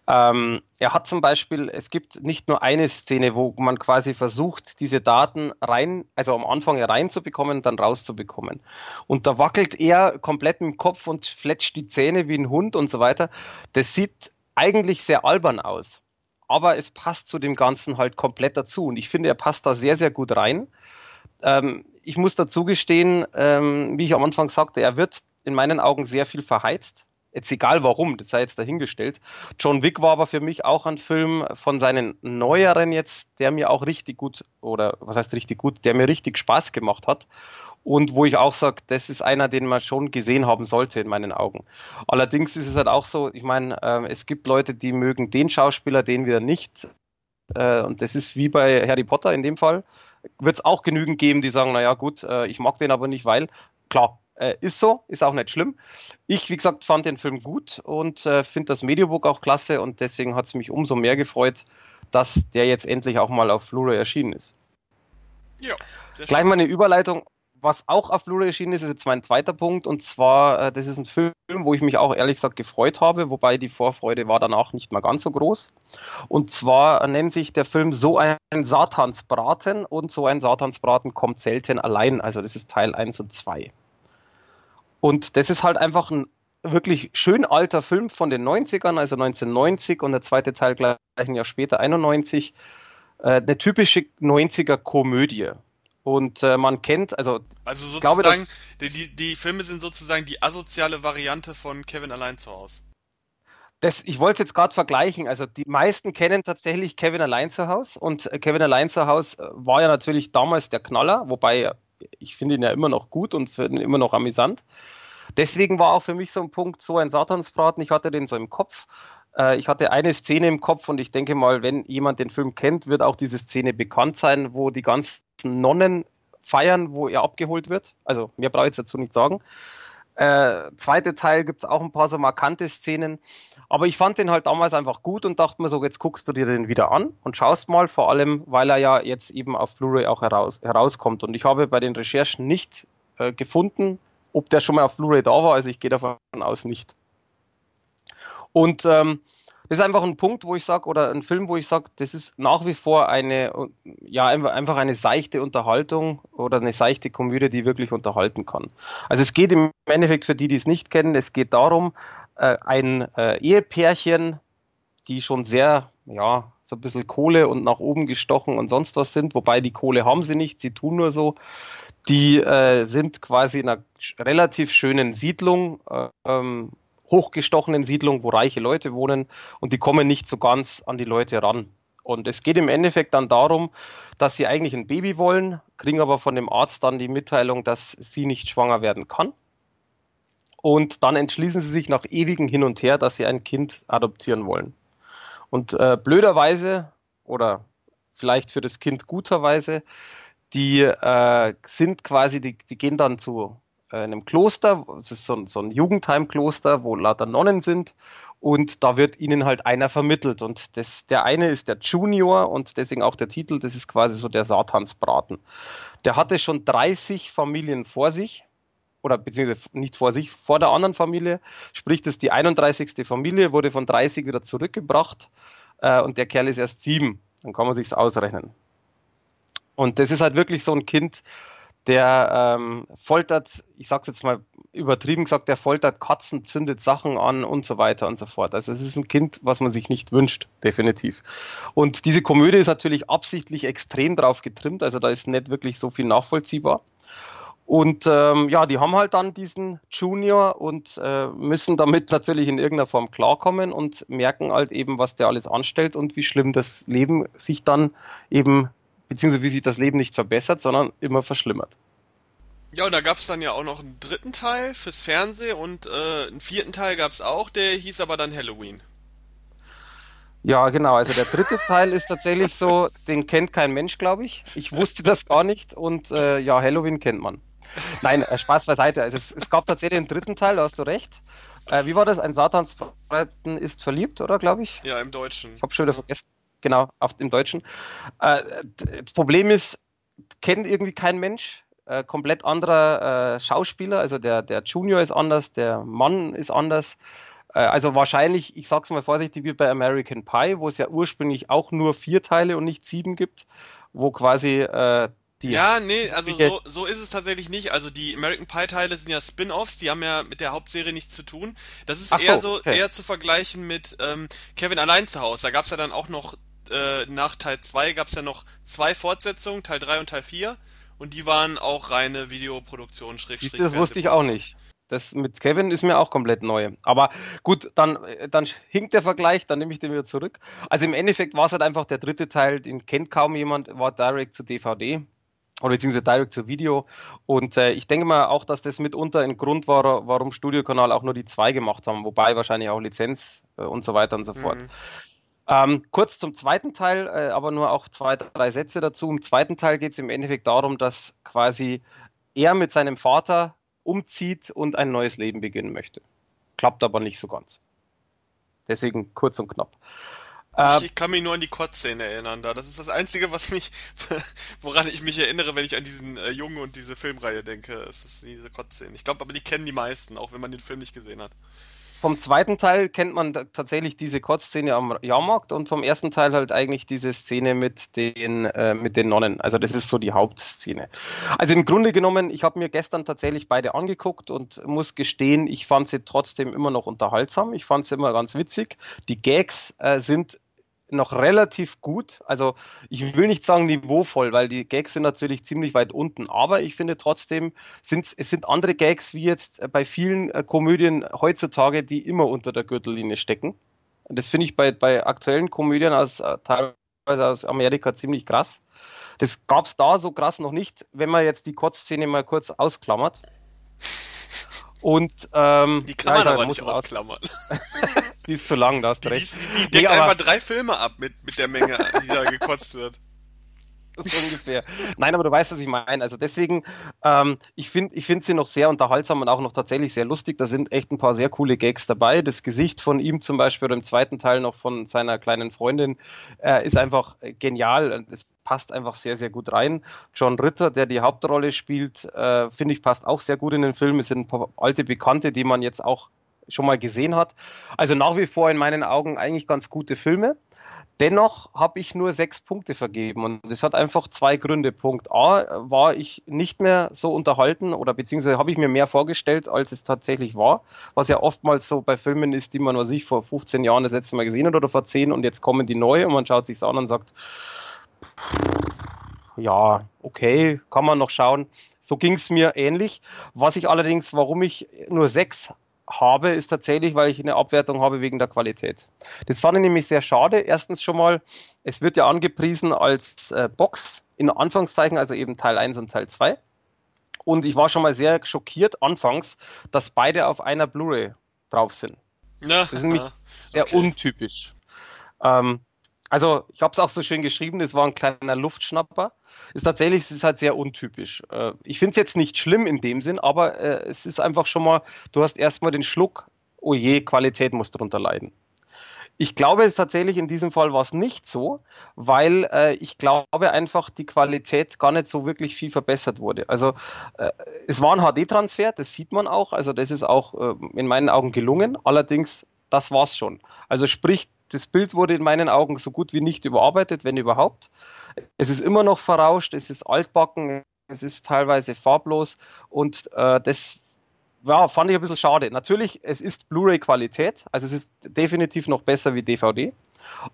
Ähm, er hat zum Beispiel, es gibt nicht nur eine Szene, wo man quasi versucht, diese Daten rein, also am Anfang reinzubekommen, dann rauszubekommen. Und da wackelt er komplett im Kopf und fletscht die Zähne wie ein Hund und so weiter. Das sieht eigentlich sehr albern aus. Aber es passt zu dem Ganzen halt komplett dazu. Und ich finde, er passt da sehr, sehr gut rein. Ähm, ich muss dazu gestehen, ähm, wie ich am Anfang sagte, er wird in meinen Augen sehr viel verheizt. Jetzt egal warum, das sei jetzt dahingestellt. John Wick war aber für mich auch ein Film von seinen neueren jetzt, der mir auch richtig gut, oder was heißt richtig gut, der mir richtig Spaß gemacht hat. Und wo ich auch sage, das ist einer, den man schon gesehen haben sollte in meinen Augen. Allerdings ist es halt auch so, ich meine, äh, es gibt Leute, die mögen den Schauspieler, den wir nicht. Äh, und das ist wie bei Harry Potter in dem Fall wird es auch genügend geben, die sagen, naja gut, äh, ich mag den aber nicht, weil, klar, äh, ist so, ist auch nicht schlimm. Ich, wie gesagt, fand den Film gut und äh, finde das Mediobook auch klasse und deswegen hat es mich umso mehr gefreut, dass der jetzt endlich auch mal auf Blu-ray erschienen ist. Ja. Gleich mal eine Überleitung, was auch auf Blu-ray erschienen ist, ist jetzt mein zweiter Punkt. Und zwar, äh, das ist ein Film, wo ich mich auch ehrlich gesagt gefreut habe, wobei die Vorfreude war danach nicht mal ganz so groß. Und zwar nennt sich der Film So ein Satansbraten und So ein Satansbraten kommt selten allein. Also das ist Teil 1 und 2. Und das ist halt einfach ein wirklich schön alter Film von den 90ern, also 1990 und der zweite Teil gleich ein Jahr später, 91. Äh, eine typische 90er Komödie. Und äh, man kennt, also. Also sozusagen, glaube, dass, die, die Filme sind sozusagen die asoziale Variante von Kevin allein zu Hause. Das, ich wollte jetzt gerade vergleichen. Also die meisten kennen tatsächlich Kevin allein zu Hause und äh, Kevin allein zu Hause äh, war ja natürlich damals der Knaller, wobei ich finde ihn ja immer noch gut und finde ihn immer noch amüsant. Deswegen war auch für mich so ein Punkt so ein Satansbraten. Ich hatte den so im Kopf. Äh, ich hatte eine Szene im Kopf und ich denke mal, wenn jemand den Film kennt, wird auch diese Szene bekannt sein, wo die ganzen Nonnen feiern, wo er abgeholt wird. Also mehr brauche ich jetzt dazu nicht sagen. Äh, zweite Teil gibt es auch ein paar so markante Szenen. Aber ich fand den halt damals einfach gut und dachte mir so, jetzt guckst du dir den wieder an und schaust mal, vor allem, weil er ja jetzt eben auf Blu-ray auch heraus, herauskommt. Und ich habe bei den Recherchen nicht äh, gefunden, ob der schon mal auf Blu-ray da war. Also ich gehe davon aus nicht. Und ähm, das ist einfach ein Punkt, wo ich sage, oder ein Film, wo ich sage, das ist nach wie vor eine, ja, einfach eine seichte Unterhaltung oder eine seichte Komödie, die wirklich unterhalten kann. Also es geht im Endeffekt für die, die es nicht kennen, es geht darum, äh, ein äh, Ehepärchen, die schon sehr, ja, so ein bisschen Kohle und nach oben gestochen und sonst was sind, wobei die Kohle haben sie nicht, sie tun nur so. Die äh, sind quasi in einer relativ schönen Siedlung, äh, ähm, hochgestochenen Siedlung, wo reiche Leute wohnen und die kommen nicht so ganz an die Leute ran. Und es geht im Endeffekt dann darum, dass sie eigentlich ein Baby wollen, kriegen aber von dem Arzt dann die Mitteilung, dass sie nicht schwanger werden kann. Und dann entschließen sie sich nach ewigem Hin und Her, dass sie ein Kind adoptieren wollen. Und äh, blöderweise oder vielleicht für das Kind guterweise, die äh, sind quasi, die, die gehen dann zu äh, in einem Kloster, es ist so ein, so ein Jugendheimkloster, wo lauter Nonnen sind und da wird ihnen halt einer vermittelt und das, der eine ist der Junior und deswegen auch der Titel, das ist quasi so der Satansbraten. Der hatte schon 30 Familien vor sich oder beziehungsweise nicht vor sich, vor der anderen Familie, sprich, das die 31. Familie, wurde von 30 wieder zurückgebracht äh, und der Kerl ist erst sieben. Dann kann man sich's ausrechnen. Und das ist halt wirklich so ein Kind, der ähm, foltert, ich sag's jetzt mal übertrieben gesagt, der foltert Katzen, zündet Sachen an und so weiter und so fort. Also es ist ein Kind, was man sich nicht wünscht, definitiv. Und diese Komödie ist natürlich absichtlich extrem drauf getrimmt, also da ist nicht wirklich so viel nachvollziehbar. Und ähm, ja, die haben halt dann diesen Junior und äh, müssen damit <laughs> natürlich in irgendeiner Form klarkommen und merken halt eben, was der alles anstellt und wie schlimm das Leben sich dann eben beziehungsweise wie sich das Leben nicht verbessert, sondern immer verschlimmert. Ja, und da gab es dann ja auch noch einen dritten Teil fürs Fernsehen und äh, einen vierten Teil gab es auch, der hieß aber dann Halloween. Ja, genau. Also der dritte <laughs> Teil ist tatsächlich so, den kennt kein Mensch, glaube ich. Ich wusste das gar nicht und äh, ja, Halloween kennt man. Nein, äh, Spaß beiseite. Also es, es, gab tatsächlich einen dritten Teil, da hast du recht. Äh, wie war das? Ein Satansbraten ist verliebt, oder glaube ich? Ja, im Deutschen. Ich habe schon wieder vergessen genau, auf dem Deutschen. Äh, das Problem ist, kennt irgendwie kein Mensch. Äh, komplett anderer äh, Schauspieler, also der, der Junior ist anders, der Mann ist anders. Äh, also wahrscheinlich, ich sag's mal vorsichtig, wie bei American Pie, wo es ja ursprünglich auch nur vier Teile und nicht sieben gibt, wo quasi äh, die ja, nee, also so, so ist es tatsächlich nicht. Also die American Pie Teile sind ja Spin-offs, die haben ja mit der Hauptserie nichts zu tun. Das ist Ach eher so, okay. eher zu vergleichen mit ähm, Kevin allein zu Hause. Da gab's ja dann auch noch äh, nach Teil 2 gab es ja noch zwei Fortsetzungen, Teil 3 und Teil 4. Und die waren auch reine Videoproduktion. Siehst du, das wusste ich auch nicht. Das mit Kevin ist mir auch komplett neu. Aber gut, dann, dann hinkt der Vergleich, dann nehme ich den wieder zurück. Also im Endeffekt war es halt einfach der dritte Teil, den kennt kaum jemand, war direct zu DVD oder beziehungsweise direct zu Video. Und äh, ich denke mal auch, dass das mitunter ein Grund war, warum Studiokanal auch nur die zwei gemacht haben, wobei wahrscheinlich auch Lizenz äh, und so weiter und so fort. Mhm. Ähm, kurz zum zweiten Teil, äh, aber nur auch zwei, drei Sätze dazu. Im zweiten Teil geht es im Endeffekt darum, dass quasi er mit seinem Vater umzieht und ein neues Leben beginnen möchte. Klappt aber nicht so ganz. Deswegen kurz und knapp. Äh, ich kann mich nur an die Kotzszene erinnern da. Das ist das Einzige, was mich, <laughs> woran ich mich erinnere, wenn ich an diesen äh, Jungen und diese Filmreihe denke. Es ist diese Kotzszene. Ich glaube aber, die kennen die meisten, auch wenn man den Film nicht gesehen hat. Vom zweiten Teil kennt man tatsächlich diese Kotzszene am Jahrmarkt und vom ersten Teil halt eigentlich diese Szene mit den, äh, mit den Nonnen. Also das ist so die Hauptszene. Also im Grunde genommen, ich habe mir gestern tatsächlich beide angeguckt und muss gestehen, ich fand sie trotzdem immer noch unterhaltsam. Ich fand sie immer ganz witzig. Die Gags äh, sind noch relativ gut. Also ich will nicht sagen niveauvoll, weil die Gags sind natürlich ziemlich weit unten. Aber ich finde trotzdem, sind, es sind andere Gags wie jetzt bei vielen äh, Komödien heutzutage, die immer unter der Gürtellinie stecken. Und das finde ich bei, bei aktuellen Komödien aus äh, teilweise aus Amerika ziemlich krass. Das gab es da so krass noch nicht, wenn man jetzt die Kotzszene mal kurz ausklammert. Und ähm, die kann man aber nicht ausklammern. <laughs> die ist zu lang, da hast du recht. Die, die, die deckt nee, einfach drei Filme ab mit, mit der Menge, die da gekotzt wird. <laughs> so ungefähr. Nein, aber du weißt, was ich meine. Also deswegen, ähm, ich finde ich find sie noch sehr unterhaltsam und auch noch tatsächlich sehr lustig. Da sind echt ein paar sehr coole Gags dabei. Das Gesicht von ihm zum Beispiel oder im zweiten Teil noch von seiner kleinen Freundin äh, ist einfach genial. Es passt einfach sehr, sehr gut rein. John Ritter, der die Hauptrolle spielt, äh, finde ich, passt auch sehr gut in den Film. Es sind ein paar alte Bekannte, die man jetzt auch schon mal gesehen hat. Also nach wie vor in meinen Augen eigentlich ganz gute Filme. Dennoch habe ich nur sechs Punkte vergeben und das hat einfach zwei Gründe. Punkt A war ich nicht mehr so unterhalten oder beziehungsweise habe ich mir mehr vorgestellt, als es tatsächlich war, was ja oftmals so bei Filmen ist, die man was ich vor 15 Jahren das letzte Mal gesehen hat oder vor 10 und jetzt kommen die neu und man schaut sich an und sagt, ja, okay, kann man noch schauen. So ging es mir ähnlich. Was ich allerdings, warum ich nur sechs habe, ist tatsächlich, weil ich eine Abwertung habe wegen der Qualität. Das fand ich nämlich sehr schade. Erstens schon mal, es wird ja angepriesen als äh, Box in Anführungszeichen, also eben Teil 1 und Teil 2. Und ich war schon mal sehr schockiert anfangs, dass beide auf einer Blu-ray drauf sind. Ja, das ist nämlich ja, sehr okay. untypisch. Ähm, also ich habe es auch so schön geschrieben, das war ein kleiner Luftschnapper ist tatsächlich, es ist halt sehr untypisch. Äh, ich finde es jetzt nicht schlimm in dem Sinn, aber äh, es ist einfach schon mal, du hast erstmal den Schluck, oh je, Qualität muss darunter leiden. Ich glaube es tatsächlich in diesem Fall war es nicht so, weil äh, ich glaube einfach die Qualität gar nicht so wirklich viel verbessert wurde. Also äh, es war ein HD-Transfer, das sieht man auch, also das ist auch äh, in meinen Augen gelungen. Allerdings, das war's schon. Also sprich, das Bild wurde in meinen Augen so gut wie nicht überarbeitet, wenn überhaupt. Es ist immer noch verrauscht, es ist altbacken, es ist teilweise farblos und äh, das ja, fand ich ein bisschen schade. Natürlich, es ist Blu-ray-Qualität, also es ist definitiv noch besser wie DVD,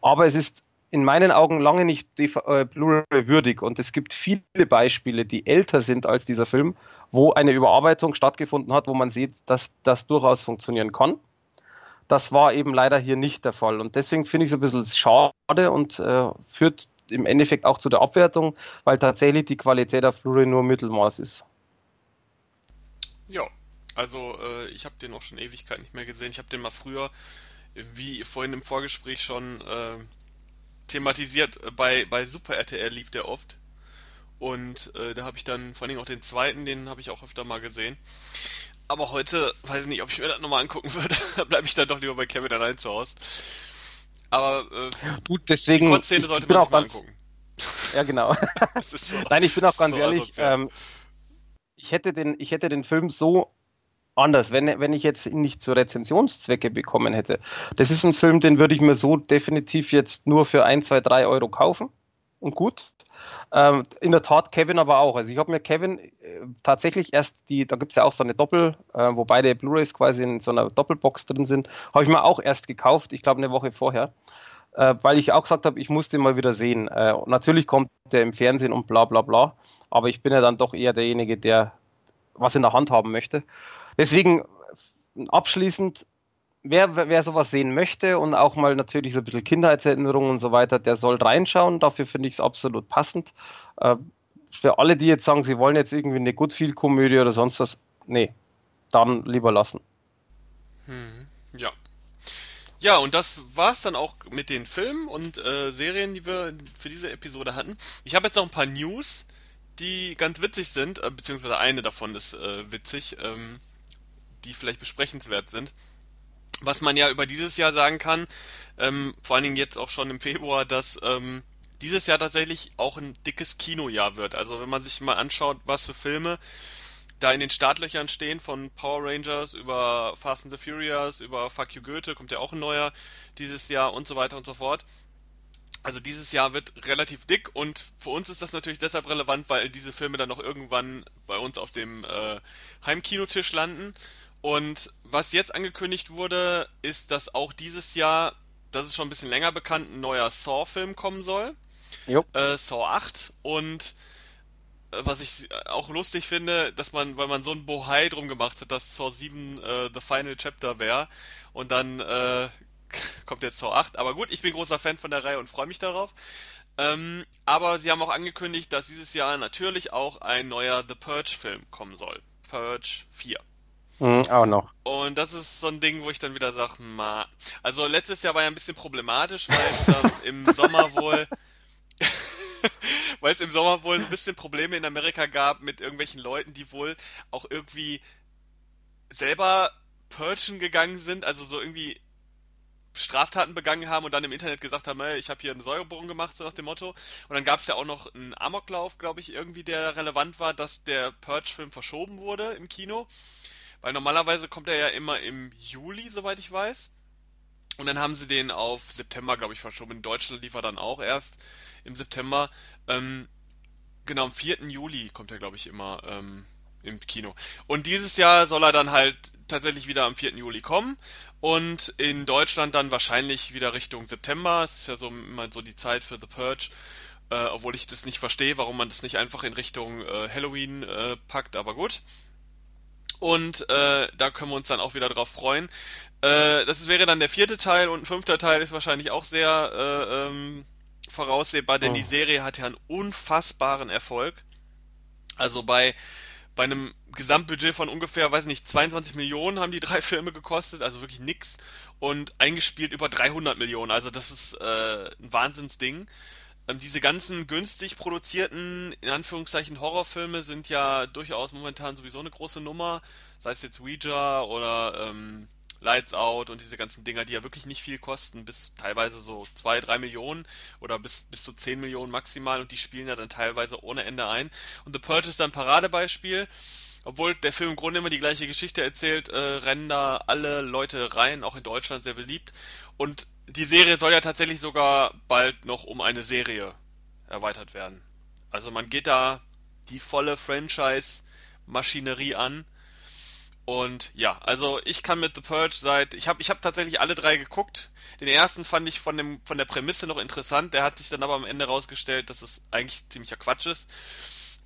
aber es ist in meinen Augen lange nicht äh, Blu-ray würdig und es gibt viele Beispiele, die älter sind als dieser Film, wo eine Überarbeitung stattgefunden hat, wo man sieht, dass das durchaus funktionieren kann. Das war eben leider hier nicht der Fall und deswegen finde ich es ein bisschen schade und äh, führt im Endeffekt auch zu der Abwertung, weil tatsächlich die Qualität auf Blu-ray nur Mittelmaß ist. Ja, also äh, ich habe den auch schon Ewigkeit nicht mehr gesehen. Ich habe den mal früher, wie vorhin im Vorgespräch schon äh, thematisiert, bei, bei Super RTL lief der oft. Und äh, da habe ich dann vor allem auch den zweiten, den habe ich auch öfter mal gesehen. Aber heute weiß ich nicht, ob ich mir das nochmal angucken würde. <laughs> da bleibe ich dann doch lieber bei Kevin allein zu Hause. Aber äh, du, deswegen, die Kurzszene sollte man sich mal angucken. Ja, genau. <laughs> so, <laughs> Nein, ich bin auch ganz so ehrlich, ähm, ich hätte den, ich hätte den Film so anders, wenn, wenn ich jetzt ihn nicht zu Rezensionszwecke bekommen hätte. Das ist ein Film, den würde ich mir so definitiv jetzt nur für ein, zwei, drei Euro kaufen. Und gut. Ähm, in der Tat Kevin aber auch. Also ich habe mir Kevin äh, tatsächlich erst die, da gibt es ja auch so eine Doppel, äh, wo beide Blu-rays quasi in so einer Doppelbox drin sind, habe ich mir auch erst gekauft, ich glaube eine Woche vorher, äh, weil ich auch gesagt habe, ich muss den mal wieder sehen. Äh, natürlich kommt der im Fernsehen und bla bla bla, aber ich bin ja dann doch eher derjenige, der was in der Hand haben möchte. Deswegen abschließend wer, wer sowas sehen möchte und auch mal natürlich so ein bisschen Kindheitserinnerungen und so weiter, der soll reinschauen. Dafür finde ich es absolut passend. Äh, für alle, die jetzt sagen, sie wollen jetzt irgendwie eine Goodfield-Komödie oder sonst was, nee, dann lieber lassen. Hm, ja. Ja, und das war's dann auch mit den Filmen und äh, Serien, die wir für diese Episode hatten. Ich habe jetzt noch ein paar News, die ganz witzig sind, äh, beziehungsweise eine davon ist äh, witzig, ähm, die vielleicht besprechenswert sind. Was man ja über dieses Jahr sagen kann, ähm, vor allen Dingen jetzt auch schon im Februar, dass ähm, dieses Jahr tatsächlich auch ein dickes Kinojahr wird. Also wenn man sich mal anschaut, was für Filme da in den Startlöchern stehen, von Power Rangers über Fast and the Furious, über Fuck You Goethe, kommt ja auch ein neuer dieses Jahr und so weiter und so fort. Also dieses Jahr wird relativ dick und für uns ist das natürlich deshalb relevant, weil diese Filme dann noch irgendwann bei uns auf dem äh, Heimkinotisch landen. Und was jetzt angekündigt wurde, ist, dass auch dieses Jahr, das ist schon ein bisschen länger bekannt, ein neuer Saw-Film kommen soll. Jo. Äh, Saw 8 und äh, was ich auch lustig finde, dass man, weil man so ein Bohai drum gemacht hat, dass Saw 7 äh, The Final Chapter wäre und dann äh, <laughs> kommt jetzt Saw 8. Aber gut, ich bin großer Fan von der Reihe und freue mich darauf. Ähm, aber sie haben auch angekündigt, dass dieses Jahr natürlich auch ein neuer The Purge-Film kommen soll. Purge 4. Mhm, auch noch. Und das ist so ein Ding, wo ich dann wieder sage, ma. Also letztes Jahr war ja ein bisschen problematisch, weil es <laughs> im Sommer wohl <laughs> weil es im Sommer wohl ein bisschen Probleme in Amerika gab mit irgendwelchen Leuten, die wohl auch irgendwie selber purgen gegangen sind, also so irgendwie Straftaten begangen haben und dann im Internet gesagt haben, hey, ich habe hier einen Säurebohren gemacht, so nach dem Motto. Und dann gab es ja auch noch einen Amoklauf, glaube ich, irgendwie, der relevant war, dass der Purge-Film verschoben wurde im Kino. Weil normalerweise kommt er ja immer im Juli, soweit ich weiß. Und dann haben sie den auf September, glaube ich, verschoben. In Deutschland lief er dann auch erst im September. Ähm, genau, am 4. Juli kommt er, glaube ich, immer ähm, im Kino. Und dieses Jahr soll er dann halt tatsächlich wieder am 4. Juli kommen und in Deutschland dann wahrscheinlich wieder Richtung September. Es ist ja so immer so die Zeit für The Purge. Äh, obwohl ich das nicht verstehe, warum man das nicht einfach in Richtung äh, Halloween äh, packt, aber gut. Und äh, da können wir uns dann auch wieder drauf freuen. Äh, das wäre dann der vierte Teil und ein fünfter Teil ist wahrscheinlich auch sehr äh, ähm, voraussehbar, denn oh. die Serie hat ja einen unfassbaren Erfolg. Also bei bei einem Gesamtbudget von ungefähr, weiß nicht, 22 Millionen haben die drei <laughs> Filme gekostet, also wirklich nix und eingespielt über 300 Millionen. Also das ist äh, ein Wahnsinnsding. Ähm, diese ganzen günstig produzierten, in Anführungszeichen, Horrorfilme sind ja durchaus momentan sowieso eine große Nummer, sei es jetzt Ouija oder ähm, Lights Out und diese ganzen Dinger, die ja wirklich nicht viel kosten, bis teilweise so zwei, drei Millionen oder bis, bis zu zehn Millionen maximal und die spielen ja dann teilweise ohne Ende ein. Und The Purge ist ein Paradebeispiel. Obwohl der Film im Grunde immer die gleiche Geschichte erzählt, äh, rennen da alle Leute rein, auch in Deutschland sehr beliebt. Und die Serie soll ja tatsächlich sogar bald noch um eine Serie erweitert werden. Also man geht da die volle Franchise-Maschinerie an und ja, also ich kann mit The Purge seit ich habe ich habe tatsächlich alle drei geguckt. Den ersten fand ich von dem von der Prämisse noch interessant, der hat sich dann aber am Ende rausgestellt, dass es eigentlich ziemlicher Quatsch ist.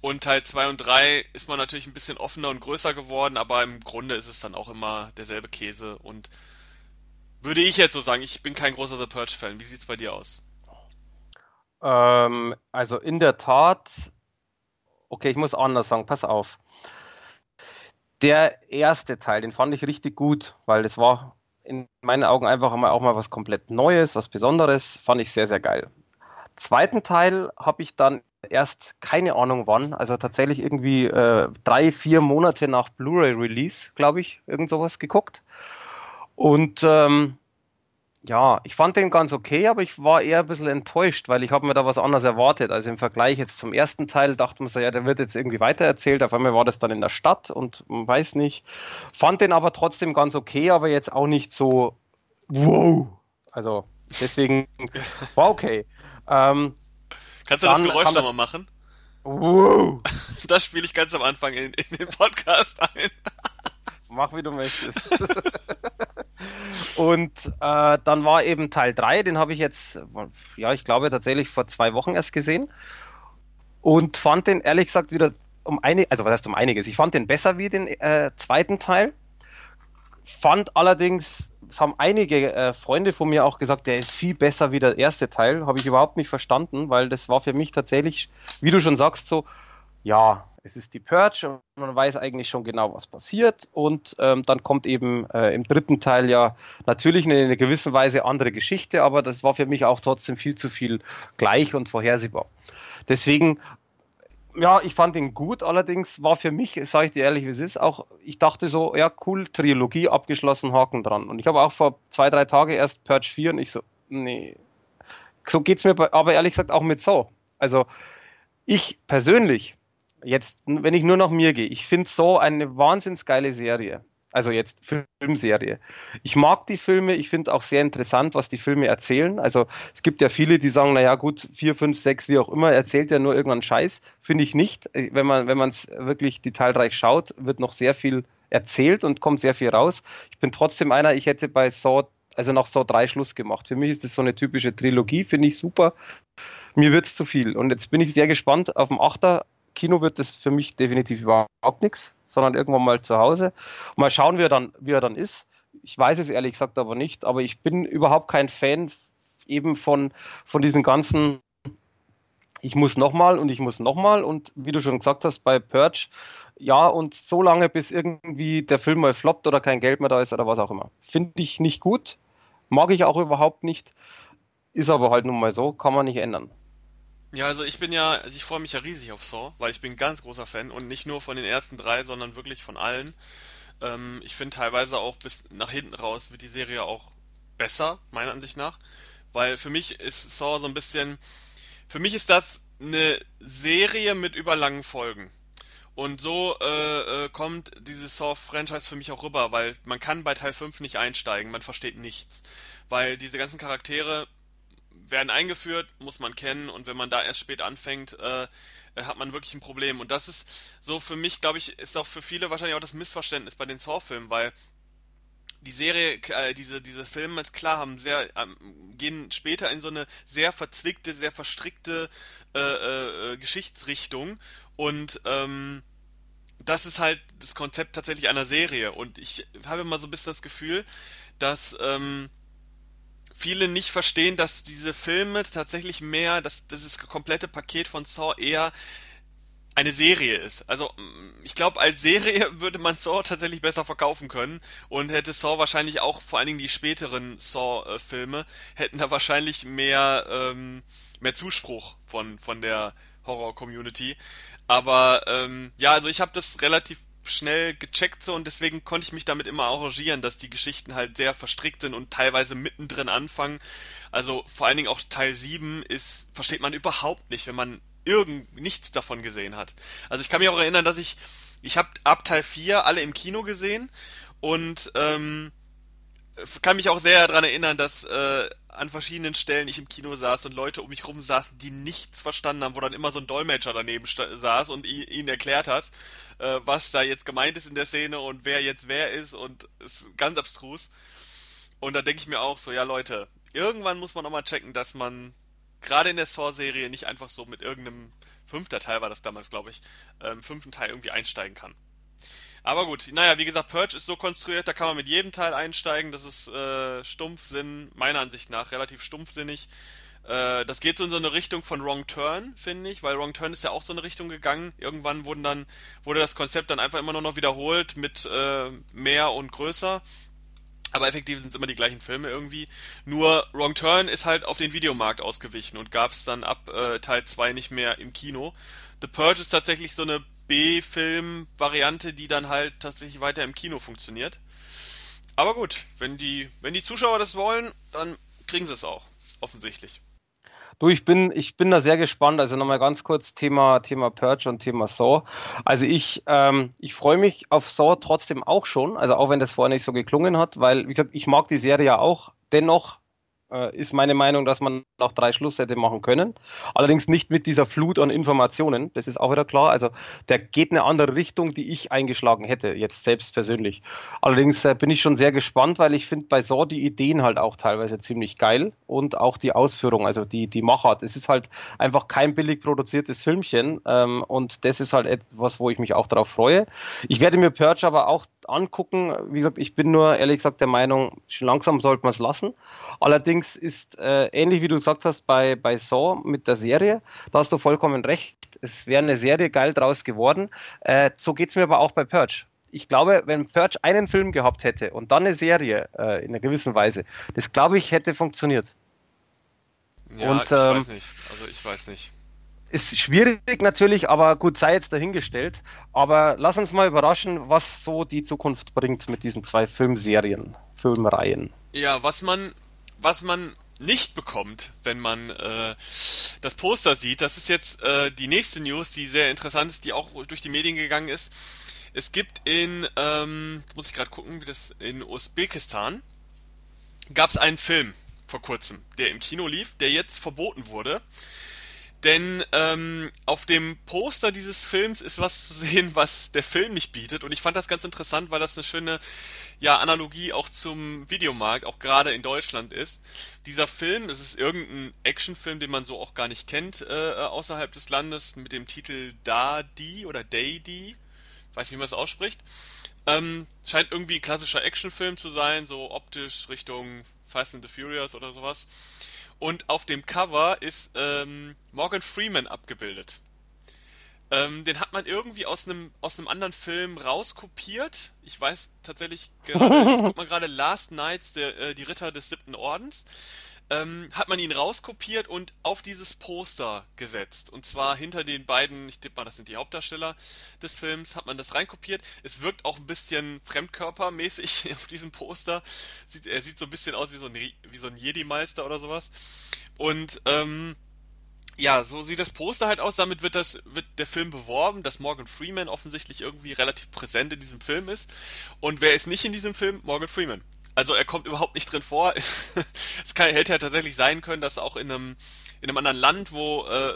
Und Teil 2 und 3 ist man natürlich ein bisschen offener und größer geworden, aber im Grunde ist es dann auch immer derselbe Käse und würde ich jetzt so sagen, ich bin kein großer The Purge Fan. Wie sieht's bei dir aus? Ähm, also in der Tat, okay, ich muss anders sagen, pass auf der erste Teil, den fand ich richtig gut, weil das war in meinen Augen einfach mal auch mal was komplett Neues, was Besonderes, fand ich sehr, sehr geil. Zweiten Teil habe ich dann erst keine Ahnung wann, also tatsächlich irgendwie äh, drei, vier Monate nach Blu-ray-Release, glaube ich, irgend sowas geguckt. Und ähm, ja, ich fand den ganz okay, aber ich war eher ein bisschen enttäuscht, weil ich habe mir da was anderes erwartet. Also im Vergleich jetzt zum ersten Teil dachte man so, ja, der wird jetzt irgendwie weitererzählt. Auf einmal war das dann in der Stadt und man weiß nicht. Fand den aber trotzdem ganz okay, aber jetzt auch nicht so wow. Also deswegen war okay. <laughs> Ähm, Kannst du das Geräusch nochmal machen? Wow. <laughs> Das spiele ich ganz am Anfang in, in den Podcast ein. <laughs> Mach wie du möchtest. <laughs> und äh, dann war eben Teil 3, den habe ich jetzt, ja, ich glaube tatsächlich vor zwei Wochen erst gesehen. Und fand den ehrlich gesagt wieder um eine, also was heißt um einiges, ich fand den besser wie den äh, zweiten Teil. Fand allerdings, es haben einige äh, Freunde von mir auch gesagt, der ist viel besser wie der erste Teil. Habe ich überhaupt nicht verstanden, weil das war für mich tatsächlich, wie du schon sagst, so, ja, es ist die Purge und man weiß eigentlich schon genau, was passiert. Und ähm, dann kommt eben äh, im dritten Teil ja natürlich in einer gewissen Weise andere Geschichte, aber das war für mich auch trotzdem viel zu viel gleich und vorhersehbar. Deswegen, ja, ich fand ihn gut, allerdings war für mich, sage ich dir ehrlich, wie es ist, auch, ich dachte so, ja, cool, Trilogie abgeschlossen, Haken dran. Und ich habe auch vor zwei, drei Tagen erst Purge 4 und ich so, Nee. So geht's mir bei, aber ehrlich gesagt auch mit so. Also ich persönlich, jetzt, wenn ich nur nach mir gehe, ich finde so eine wahnsinns geile Serie. Also jetzt Filmserie. Ich mag die Filme, ich finde auch sehr interessant, was die Filme erzählen. Also es gibt ja viele, die sagen, naja gut, vier, fünf, sechs, wie auch immer, erzählt ja nur irgendwann Scheiß. Finde ich nicht. Wenn man wenn es wirklich detailreich schaut, wird noch sehr viel erzählt und kommt sehr viel raus. Ich bin trotzdem einer, ich hätte bei Saw, also nach Saw 3 Schluss gemacht. Für mich ist das so eine typische Trilogie, finde ich super. Mir wird es zu viel. Und jetzt bin ich sehr gespannt auf dem Achter Kino wird das für mich definitiv überhaupt nichts, sondern irgendwann mal zu Hause. mal schauen, wie er dann, wie er dann ist. Ich weiß es ehrlich gesagt aber nicht, aber ich bin überhaupt kein Fan eben von, von diesen ganzen, ich muss nochmal und ich muss nochmal und wie du schon gesagt hast, bei Purge, ja, und so lange, bis irgendwie der Film mal floppt oder kein Geld mehr da ist oder was auch immer. Finde ich nicht gut, mag ich auch überhaupt nicht, ist aber halt nun mal so, kann man nicht ändern. Ja, also ich bin ja, also ich freue mich ja riesig auf Saw, weil ich bin ein ganz großer Fan und nicht nur von den ersten drei, sondern wirklich von allen. Ähm, ich finde teilweise auch bis nach hinten raus wird die Serie auch besser, meiner Ansicht nach, weil für mich ist Saw so ein bisschen, für mich ist das eine Serie mit überlangen Folgen. Und so äh, äh, kommt dieses Saw-Franchise für mich auch rüber, weil man kann bei Teil 5 nicht einsteigen, man versteht nichts. Weil diese ganzen Charaktere werden eingeführt, muss man kennen. Und wenn man da erst spät anfängt, äh, hat man wirklich ein Problem. Und das ist so für mich, glaube ich, ist auch für viele wahrscheinlich auch das Missverständnis bei den Saw-Filmen, weil die Serie, äh, diese, diese Filme, klar, haben sehr, ähm, gehen später in so eine sehr verzwickte, sehr verstrickte äh, äh, Geschichtsrichtung. Und ähm, das ist halt das Konzept tatsächlich einer Serie. Und ich habe immer so ein bisschen das Gefühl, dass ähm, viele nicht verstehen, dass diese Filme tatsächlich mehr, dass dieses komplette Paket von Saw eher eine Serie ist. Also ich glaube, als Serie <laughs> würde man Saw tatsächlich besser verkaufen können und hätte Saw wahrscheinlich auch, vor allen Dingen die späteren Saw-Filme, hätten da wahrscheinlich mehr, ähm, mehr Zuspruch von, von der Horror-Community. Aber ähm, ja, also ich habe das relativ schnell gecheckt so und deswegen konnte ich mich damit immer arrangieren, dass die Geschichten halt sehr verstrickt sind und teilweise mittendrin anfangen. Also vor allen Dingen auch Teil 7 ist, versteht man überhaupt nicht, wenn man irgend nichts davon gesehen hat. Also ich kann mich auch erinnern, dass ich, ich habe ab Teil 4 alle im Kino gesehen und ähm, kann mich auch sehr daran erinnern, dass äh, an verschiedenen Stellen ich im Kino saß und Leute um mich rum saßen, die nichts verstanden haben, wo dann immer so ein Dolmetscher daneben saß und ihnen erklärt hat, äh, was da jetzt gemeint ist in der Szene und wer jetzt wer ist und ist ganz abstrus. Und da denke ich mir auch so, ja Leute, irgendwann muss man auch mal checken, dass man gerade in der Saw-Serie nicht einfach so mit irgendeinem fünfter Teil war das damals, glaube ich, ähm, fünften Teil irgendwie einsteigen kann. Aber gut, naja, wie gesagt, Purge ist so konstruiert, da kann man mit jedem Teil einsteigen. Das ist äh, Stumpfsinn, meiner Ansicht nach, relativ stumpfsinnig. Äh, das geht so in so eine Richtung von Wrong Turn, finde ich, weil Wrong Turn ist ja auch so eine Richtung gegangen. Irgendwann wurden dann, wurde das Konzept dann einfach immer nur noch wiederholt mit äh, mehr und größer. Aber effektiv sind es immer die gleichen Filme irgendwie. Nur Wrong Turn ist halt auf den Videomarkt ausgewichen und gab es dann ab äh, Teil 2 nicht mehr im Kino. The Purge ist tatsächlich so eine B-Film-Variante, die dann halt tatsächlich weiter im Kino funktioniert. Aber gut, wenn die, wenn die Zuschauer das wollen, dann kriegen sie es auch. Offensichtlich. Du, ich bin, ich bin da sehr gespannt. Also nochmal ganz kurz Thema, Thema Purge und Thema Saw. Also ich, ähm, ich freue mich auf Saw trotzdem auch schon. Also auch wenn das vorher nicht so geklungen hat, weil, wie gesagt, ich mag die Serie ja auch. Dennoch äh, ist meine Meinung, dass man noch drei Schluss hätte machen können. Allerdings nicht mit dieser Flut an Informationen, das ist auch wieder klar. Also der geht eine andere Richtung, die ich eingeschlagen hätte, jetzt selbst persönlich. Allerdings äh, bin ich schon sehr gespannt, weil ich finde bei Saw die Ideen halt auch teilweise ziemlich geil und auch die Ausführung, also die, die Machart. Es ist halt einfach kein billig produziertes Filmchen ähm, und das ist halt etwas, wo ich mich auch darauf freue. Ich werde mir Purge aber auch angucken. Wie gesagt, ich bin nur ehrlich gesagt der Meinung, langsam sollte man es lassen. Allerdings ist äh, ähnlich wie du gesagt hast bei, bei Saw mit der Serie, da hast du vollkommen recht. Es wäre eine Serie geil draus geworden. Äh, so es mir aber auch bei Purge. Ich glaube, wenn Purge einen Film gehabt hätte und dann eine Serie äh, in einer gewissen Weise, das glaube ich hätte funktioniert. Ja, und, ich ähm, weiß nicht. Also ich weiß nicht. Ist schwierig natürlich, aber gut, sei jetzt dahingestellt. Aber lass uns mal überraschen, was so die Zukunft bringt mit diesen zwei Filmserien, Filmreihen. Ja, was man, was man nicht bekommt, wenn man äh, das Poster sieht. Das ist jetzt äh, die nächste News, die sehr interessant ist, die auch durch die Medien gegangen ist. Es gibt in, ähm, muss ich gerade gucken, wie das in Usbekistan gab es einen Film vor kurzem, der im Kino lief, der jetzt verboten wurde. Denn ähm, auf dem Poster dieses Films ist was zu sehen, was der Film nicht bietet. Und ich fand das ganz interessant, weil das eine schöne ja, Analogie auch zum Videomarkt, auch gerade in Deutschland ist. Dieser Film, das ist irgendein Actionfilm, den man so auch gar nicht kennt äh, außerhalb des Landes, mit dem Titel Da Di oder Day Di. Weiß nicht, wie man es ausspricht. Ähm, scheint irgendwie ein klassischer Actionfilm zu sein, so optisch Richtung Fast and the Furious oder sowas. Und auf dem Cover ist ähm, Morgan Freeman abgebildet. Ähm, den hat man irgendwie aus einem aus einem anderen Film rauskopiert. Ich weiß tatsächlich gerade, ich guck mal gerade Last Nights, der, äh, die Ritter des siebten Ordens ähm, hat man ihn rauskopiert und auf dieses Poster gesetzt. Und zwar hinter den beiden, ich tippe mal, das sind die Hauptdarsteller des Films, hat man das reinkopiert. Es wirkt auch ein bisschen fremdkörpermäßig <laughs> auf diesem Poster. Sieht, er sieht so ein bisschen aus wie so ein, wie so ein Jedi-Meister oder sowas. Und ähm, ja, so sieht das Poster halt aus. Damit wird das wird der Film beworben, dass Morgan Freeman offensichtlich irgendwie relativ präsent in diesem Film ist. Und wer ist nicht in diesem Film? Morgan Freeman. Also er kommt überhaupt nicht drin vor. <laughs> es kann, hätte ja tatsächlich sein können, dass auch in einem, in einem anderen Land, wo äh,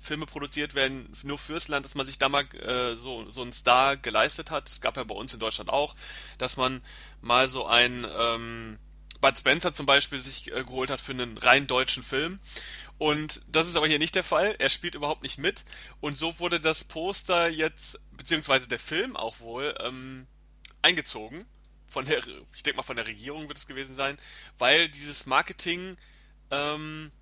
Filme produziert werden, nur fürs Land, dass man sich da mal äh, so, so einen Star geleistet hat. Es gab ja bei uns in Deutschland auch, dass man mal so ein ähm, Bud Spencer zum Beispiel sich äh, geholt hat für einen rein deutschen Film. Und das ist aber hier nicht der Fall. Er spielt überhaupt nicht mit. Und so wurde das Poster jetzt, beziehungsweise der Film auch wohl, ähm, eingezogen von der, ich denke mal von der Regierung wird es gewesen sein, weil dieses Marketing ähm,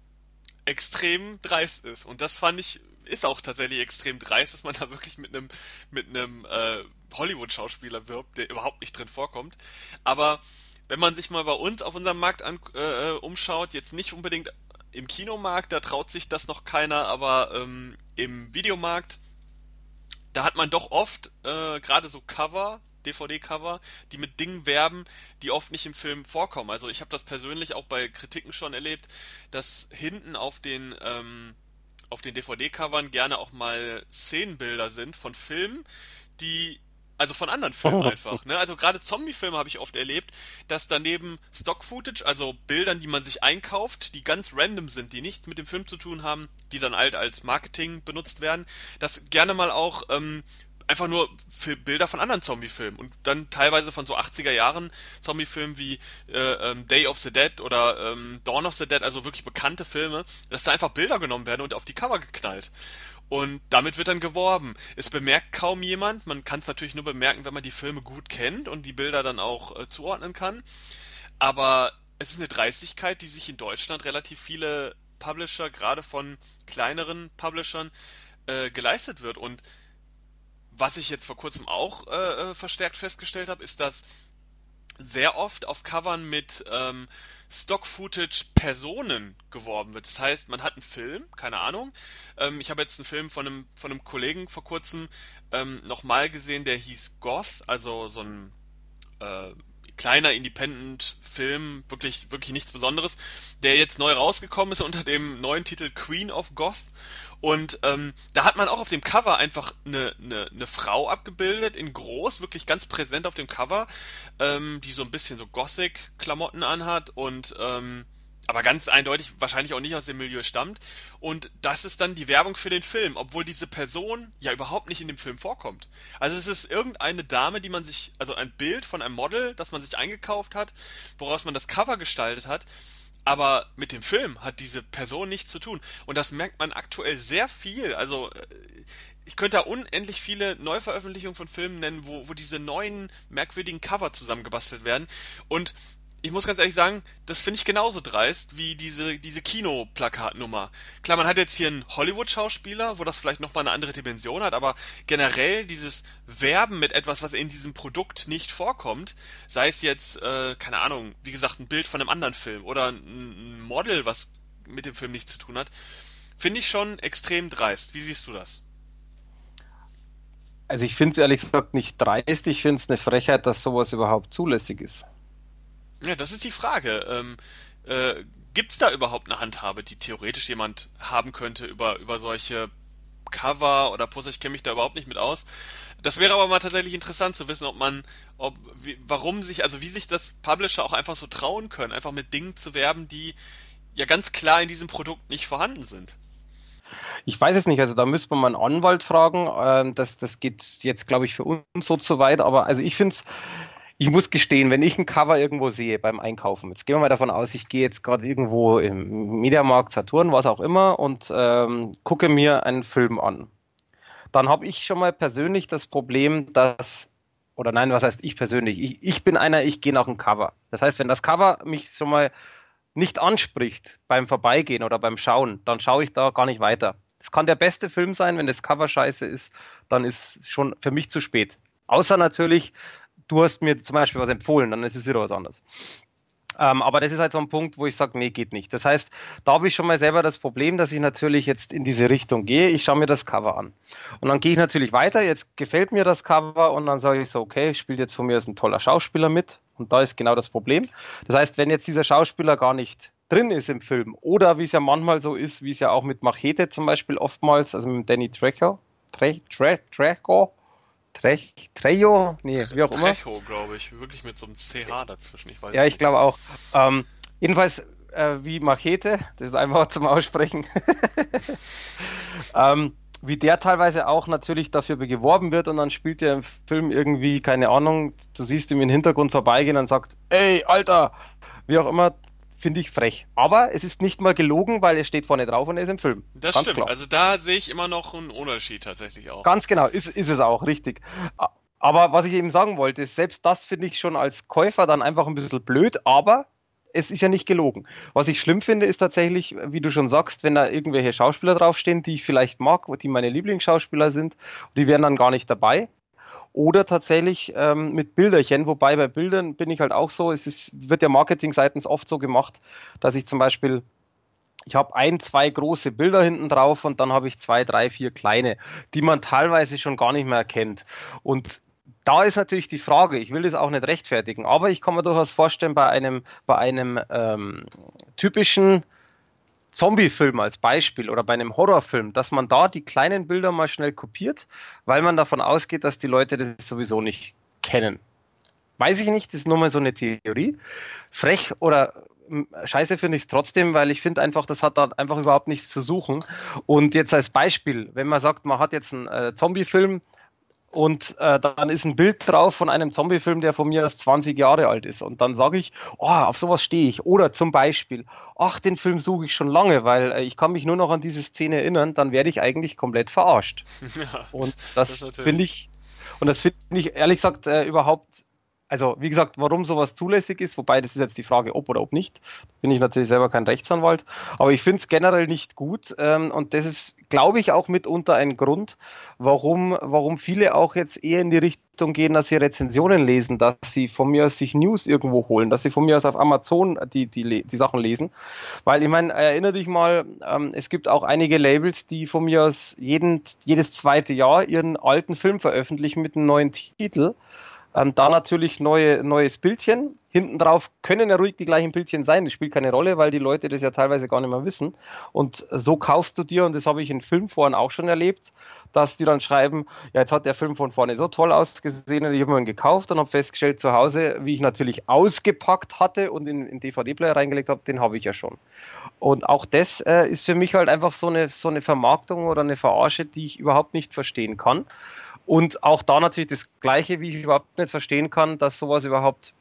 extrem dreist ist. Und das fand ich, ist auch tatsächlich extrem dreist, dass man da wirklich mit einem mit einem äh, Hollywood-Schauspieler wirbt, der überhaupt nicht drin vorkommt. Aber wenn man sich mal bei uns auf unserem Markt an, äh, umschaut, jetzt nicht unbedingt im Kinomarkt, da traut sich das noch keiner, aber ähm, im Videomarkt, da hat man doch oft äh, gerade so Cover DVD-Cover, die mit Dingen werben, die oft nicht im Film vorkommen. Also ich habe das persönlich auch bei Kritiken schon erlebt, dass hinten auf den ähm, auf den DVD-Covern gerne auch mal Szenenbilder sind von Filmen, die also von anderen Filmen einfach. Ne? Also gerade Zombie-Filme habe ich oft erlebt, dass daneben Stock-Footage, also Bildern, die man sich einkauft, die ganz random sind, die nichts mit dem Film zu tun haben, die dann halt als Marketing benutzt werden, dass gerne mal auch ähm, einfach nur für Bilder von anderen Zombie-Filmen und dann teilweise von so 80er Jahren Zombie-Filmen wie äh, ähm, Day of the Dead oder ähm, Dawn of the Dead, also wirklich bekannte Filme, dass da einfach Bilder genommen werden und auf die Cover geknallt. Und damit wird dann geworben. Es bemerkt kaum jemand. Man kann es natürlich nur bemerken, wenn man die Filme gut kennt und die Bilder dann auch äh, zuordnen kann. Aber es ist eine Dreistigkeit, die sich in Deutschland relativ viele Publisher, gerade von kleineren Publishern, äh, geleistet wird. Und was ich jetzt vor kurzem auch äh, äh, verstärkt festgestellt habe, ist, dass sehr oft auf Covern mit ähm, Stock-Footage-Personen geworben wird. Das heißt, man hat einen Film, keine Ahnung. Ähm, ich habe jetzt einen Film von einem, von einem Kollegen vor kurzem ähm, nochmal gesehen, der hieß Goth, also so ein äh, kleiner Independent-Film, wirklich, wirklich nichts Besonderes, der jetzt neu rausgekommen ist unter dem neuen Titel Queen of Goth. Und ähm, da hat man auch auf dem Cover einfach eine, eine, eine Frau abgebildet, in groß, wirklich ganz präsent auf dem Cover, ähm, die so ein bisschen so Gothic-Klamotten anhat und ähm, aber ganz eindeutig wahrscheinlich auch nicht aus dem Milieu stammt. Und das ist dann die Werbung für den Film, obwohl diese Person ja überhaupt nicht in dem Film vorkommt. Also es ist irgendeine Dame, die man sich, also ein Bild von einem Model, das man sich eingekauft hat, woraus man das Cover gestaltet hat. Aber mit dem Film hat diese Person nichts zu tun. Und das merkt man aktuell sehr viel. Also äh, ich könnte da unendlich viele Neuveröffentlichungen von Filmen nennen, wo, wo diese neuen merkwürdigen Cover zusammengebastelt werden. Und ich muss ganz ehrlich sagen, das finde ich genauso dreist wie diese, diese Kinoplakatnummer. Klar, man hat jetzt hier einen Hollywood-Schauspieler, wo das vielleicht nochmal eine andere Dimension hat, aber generell dieses Werben mit etwas, was in diesem Produkt nicht vorkommt, sei es jetzt, äh, keine Ahnung, wie gesagt, ein Bild von einem anderen Film oder ein Model, was mit dem Film nichts zu tun hat, finde ich schon extrem dreist. Wie siehst du das? Also ich finde es ehrlich gesagt nicht dreist, ich finde es eine Frechheit, dass sowas überhaupt zulässig ist. Ja, das ist die Frage. Ähm, äh, gibt's da überhaupt eine Handhabe, die theoretisch jemand haben könnte über, über solche Cover oder Poster? Ich kenne mich da überhaupt nicht mit aus. Das wäre aber mal tatsächlich interessant zu wissen, ob man, ob, wie, warum sich, also wie sich das Publisher auch einfach so trauen können, einfach mit Dingen zu werben, die ja ganz klar in diesem Produkt nicht vorhanden sind. Ich weiß es nicht, also da müsste man mal einen Anwalt fragen. Ähm, das, das geht jetzt, glaube ich, für uns so zu weit, aber also ich finde es, ich muss gestehen, wenn ich ein Cover irgendwo sehe beim Einkaufen, jetzt gehen wir mal davon aus, ich gehe jetzt gerade irgendwo im Mediamarkt, Saturn, was auch immer und ähm, gucke mir einen Film an. Dann habe ich schon mal persönlich das Problem, dass, oder nein, was heißt ich persönlich? Ich, ich bin einer, ich gehe nach dem Cover. Das heißt, wenn das Cover mich schon mal nicht anspricht beim Vorbeigehen oder beim Schauen, dann schaue ich da gar nicht weiter. Es kann der beste Film sein, wenn das Cover scheiße ist, dann ist schon für mich zu spät. Außer natürlich, du hast mir zum Beispiel was empfohlen, dann ist es wieder was anderes. Ähm, aber das ist halt so ein Punkt, wo ich sage, nee, geht nicht. Das heißt, da habe ich schon mal selber das Problem, dass ich natürlich jetzt in diese Richtung gehe. Ich schaue mir das Cover an. Und dann gehe ich natürlich weiter. Jetzt gefällt mir das Cover und dann sage ich so, okay, spielt jetzt von mir ein toller Schauspieler mit. Und da ist genau das Problem. Das heißt, wenn jetzt dieser Schauspieler gar nicht drin ist im Film oder wie es ja manchmal so ist, wie es ja auch mit Machete zum Beispiel oftmals, also mit Danny Trejo, Tre, Tre, Trejo, Trech, Trejo, nee, wie auch immer. Trejo, glaube ich, wirklich mit so einem CH dazwischen, ich weiß Ja, ich glaube auch. Ähm, jedenfalls äh, wie Machete, das ist einfach zum Aussprechen. <laughs> ähm, wie der teilweise auch natürlich dafür geworben wird und dann spielt er im Film irgendwie, keine Ahnung, du siehst ihm im Hintergrund vorbeigehen und sagt, ey, Alter, wie auch immer, finde ich frech. Aber es ist nicht mal gelogen, weil er steht vorne drauf und er ist im Film. Das Ganz stimmt. Klar. Also da sehe ich immer noch einen Unterschied tatsächlich auch. Ganz genau, ist, ist es auch, richtig. Aber was ich eben sagen wollte, ist, selbst das finde ich schon als Käufer dann einfach ein bisschen blöd, aber es ist ja nicht gelogen. Was ich schlimm finde, ist tatsächlich, wie du schon sagst, wenn da irgendwelche Schauspieler draufstehen, die ich vielleicht mag, die meine Lieblingsschauspieler sind, die wären dann gar nicht dabei oder tatsächlich ähm, mit Bilderchen, wobei bei Bildern bin ich halt auch so, es ist, wird ja Marketing seitens oft so gemacht, dass ich zum Beispiel ich habe ein, zwei große Bilder hinten drauf und dann habe ich zwei, drei, vier kleine, die man teilweise schon gar nicht mehr erkennt. Und da ist natürlich die Frage, ich will das auch nicht rechtfertigen, aber ich kann mir durchaus vorstellen, bei einem, bei einem ähm, typischen Zombie-Film als Beispiel oder bei einem Horrorfilm, dass man da die kleinen Bilder mal schnell kopiert, weil man davon ausgeht, dass die Leute das sowieso nicht kennen. Weiß ich nicht, das ist nur mal so eine Theorie. Frech oder hm, scheiße finde ich es trotzdem, weil ich finde einfach, das hat da einfach überhaupt nichts zu suchen. Und jetzt als Beispiel, wenn man sagt, man hat jetzt einen äh, Zombie-Film, und äh, dann ist ein Bild drauf von einem Zombie-Film, der von mir erst 20 Jahre alt ist. Und dann sage ich, oh, auf sowas stehe ich. Oder zum Beispiel, ach, den Film suche ich schon lange, weil äh, ich kann mich nur noch an diese Szene erinnern, dann werde ich eigentlich komplett verarscht. <laughs> Ja, und das, das finde ich, und das finde ich ehrlich gesagt äh, überhaupt also wie gesagt, warum sowas zulässig ist, wobei das ist jetzt die Frage, ob oder ob nicht, bin ich natürlich selber kein Rechtsanwalt, aber ich finde es generell nicht gut ähm, und das ist, glaube ich, auch mitunter ein Grund, warum, warum viele auch jetzt eher in die Richtung gehen, dass sie Rezensionen lesen, dass sie von mir aus sich News irgendwo holen, dass sie von mir aus auf Amazon die, die, die Sachen lesen, weil ich meine, erinnere dich mal, ähm, es gibt auch einige Labels, die von mir aus jeden, jedes zweite Jahr ihren alten Film veröffentlichen mit einem neuen Titel ähm, da natürlich neue, neues Bildchen. Hinten drauf können ja ruhig die gleichen Bildchen sein. Das spielt keine Rolle, weil die Leute das ja teilweise gar nicht mehr wissen. Und so kaufst du dir, und das habe ich in Filmforen auch schon erlebt, dass die dann schreiben, ja, jetzt hat der Film von vorne so toll ausgesehen und ich habe mir ihn gekauft und habe festgestellt zu Hause, wie ich natürlich ausgepackt hatte und in, in DVD-Player reingelegt habe, den habe ich ja schon. Und auch das äh, ist für mich halt einfach so eine, so eine Vermarktung oder eine Verarsche, die ich überhaupt nicht verstehen kann. Und auch da natürlich das Gleiche, wie ich überhaupt nicht verstehen kann, dass sowas überhaupt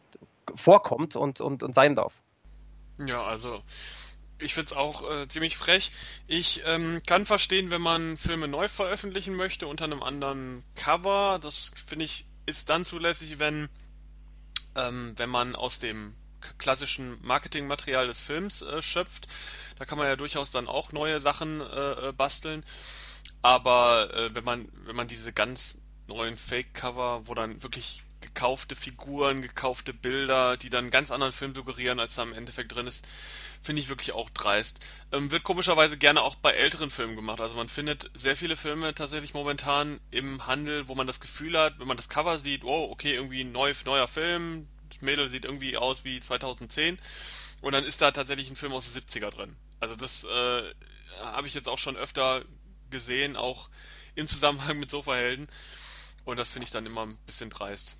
vorkommt und, und, und sein darf. Ja, also ich finde es auch äh, ziemlich frech. Ich ähm, kann verstehen, wenn man Filme neu veröffentlichen möchte unter einem anderen Cover. Das finde ich ist dann zulässig, wenn ähm, wenn man aus dem klassischen Marketingmaterial des Films äh, schöpft. Da kann man ja durchaus dann auch neue Sachen äh, äh basteln. Aber äh, wenn man wenn man diese ganz neuen Fake-Cover, wo dann wirklich gekaufte Figuren, gekaufte Bilder, die dann einen ganz anderen Film suggerieren, als da im Endeffekt drin ist, finde ich wirklich auch dreist. Ähm, wird komischerweise gerne auch bei älteren Filmen gemacht. Also man findet sehr viele Filme tatsächlich momentan im Handel, wo man das Gefühl hat, wenn man das Cover sieht, oh, okay, irgendwie ein neu, neuer Film, das Mädel sieht irgendwie aus wie 2010 und dann ist da tatsächlich ein Film aus den 70er drin. Also das äh, habe ich jetzt auch schon öfter gesehen, auch im Zusammenhang mit Sofahelden. Und das finde ich dann immer ein bisschen dreist.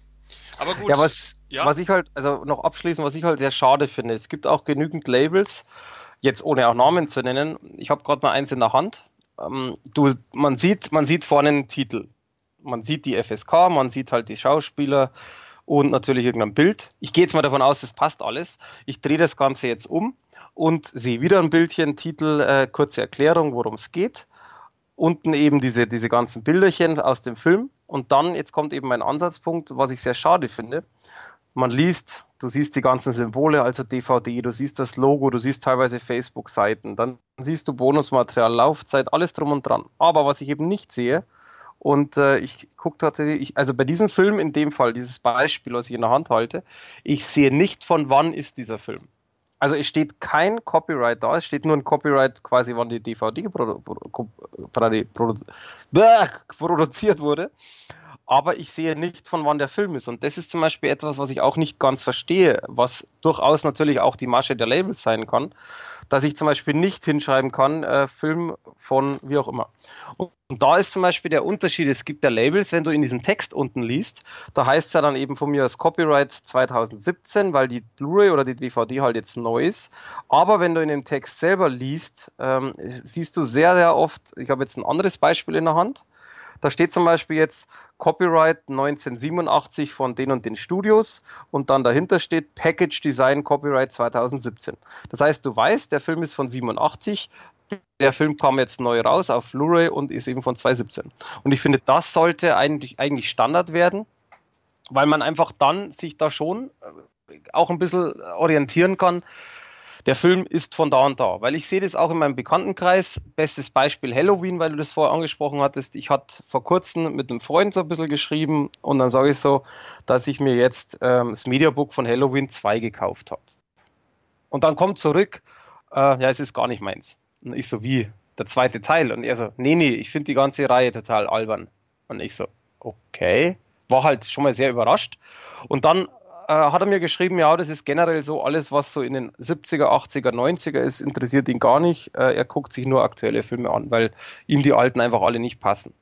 Aber gut. Ja, was, ja? was ich halt, also noch abschließend, was ich halt sehr schade finde, es gibt auch genügend Labels, jetzt ohne auch Namen zu nennen. Ich habe gerade mal eins in der Hand. Ähm, du, man sieht, man sieht vorne einen Titel. Man sieht die FSK, man sieht halt die Schauspieler und natürlich irgendein Bild. Ich gehe jetzt mal davon aus, das passt alles. Ich drehe das Ganze jetzt um und sehe wieder ein Bildchen, Titel, äh, kurze Erklärung, worum es geht. Unten eben diese, diese ganzen Bilderchen aus dem Film. Und dann, jetzt kommt eben mein Ansatzpunkt, was ich sehr schade finde. Man liest, du siehst die ganzen Symbole, also DVD, du siehst das Logo, du siehst teilweise Facebook-Seiten, dann siehst du Bonusmaterial, Laufzeit, alles drum und dran. Aber was ich eben nicht sehe, und äh, ich gucke tatsächlich, ich, also bei diesem Film in dem Fall, dieses Beispiel, was ich in der Hand halte, ich sehe nicht von wann ist dieser Film. Also es steht kein Copyright da, es steht nur ein Copyright quasi, wann die DVD produ produ produziert wurde. Aber ich sehe nicht, von wann der Film ist. Und das ist zum Beispiel etwas, was ich auch nicht ganz verstehe, was durchaus natürlich auch die Masche der Labels sein kann dass ich zum Beispiel nicht hinschreiben kann, äh, Film von wie auch immer. Und, und, da ist zum Beispiel der Unterschied, es gibt ja Labels, wenn du in diesem Text unten liest, da heißt es ja dann eben von mir als Copyright 2017, weil die Blu-ray oder die DVD halt jetzt neu ist. Aber wenn du in dem Text selber liest, ähm, siehst du sehr, sehr oft, ich habe jetzt ein anderes Beispiel in der Hand, da steht zum Beispiel jetzt Copyright 1987 von den und den Studios und dann dahinter steht Package Design Copyright 2017. Das heißt, du weißt, der Film ist von 87, der Film kam jetzt neu raus auf Blu-ray und ist eben von 2017. Und ich finde, das sollte eigentlich, Standard werden, weil man einfach dann sich da schon äh, auch ein bisschen orientieren kann, der Film ist von da und da. Weil ich sehe das auch in meinem Bekanntenkreis. Bestes Beispiel Halloween, weil du das vorher angesprochen hattest. Ich hatte vor kurzem mit einem Freund so ein bisschen geschrieben und dann sage ich so, dass ich mir jetzt ähm, das Mediabook von Halloween 2 gekauft habe. Und dann kommt zurück, äh, ja, es ist gar nicht meins. Und ich so, wie? Der zweite Teil. Und er so, nee, nee, ich finde die ganze Reihe total albern. Und ich so, okay. War halt schon mal sehr überrascht. Und dann äh, hat er mir geschrieben, ja, das ist generell so, alles, was so in den 70er, 80er, 90er ist, interessiert ihn gar nicht. Äh, er guckt sich nur aktuelle Filme an, weil ihm die alten einfach alle nicht passen.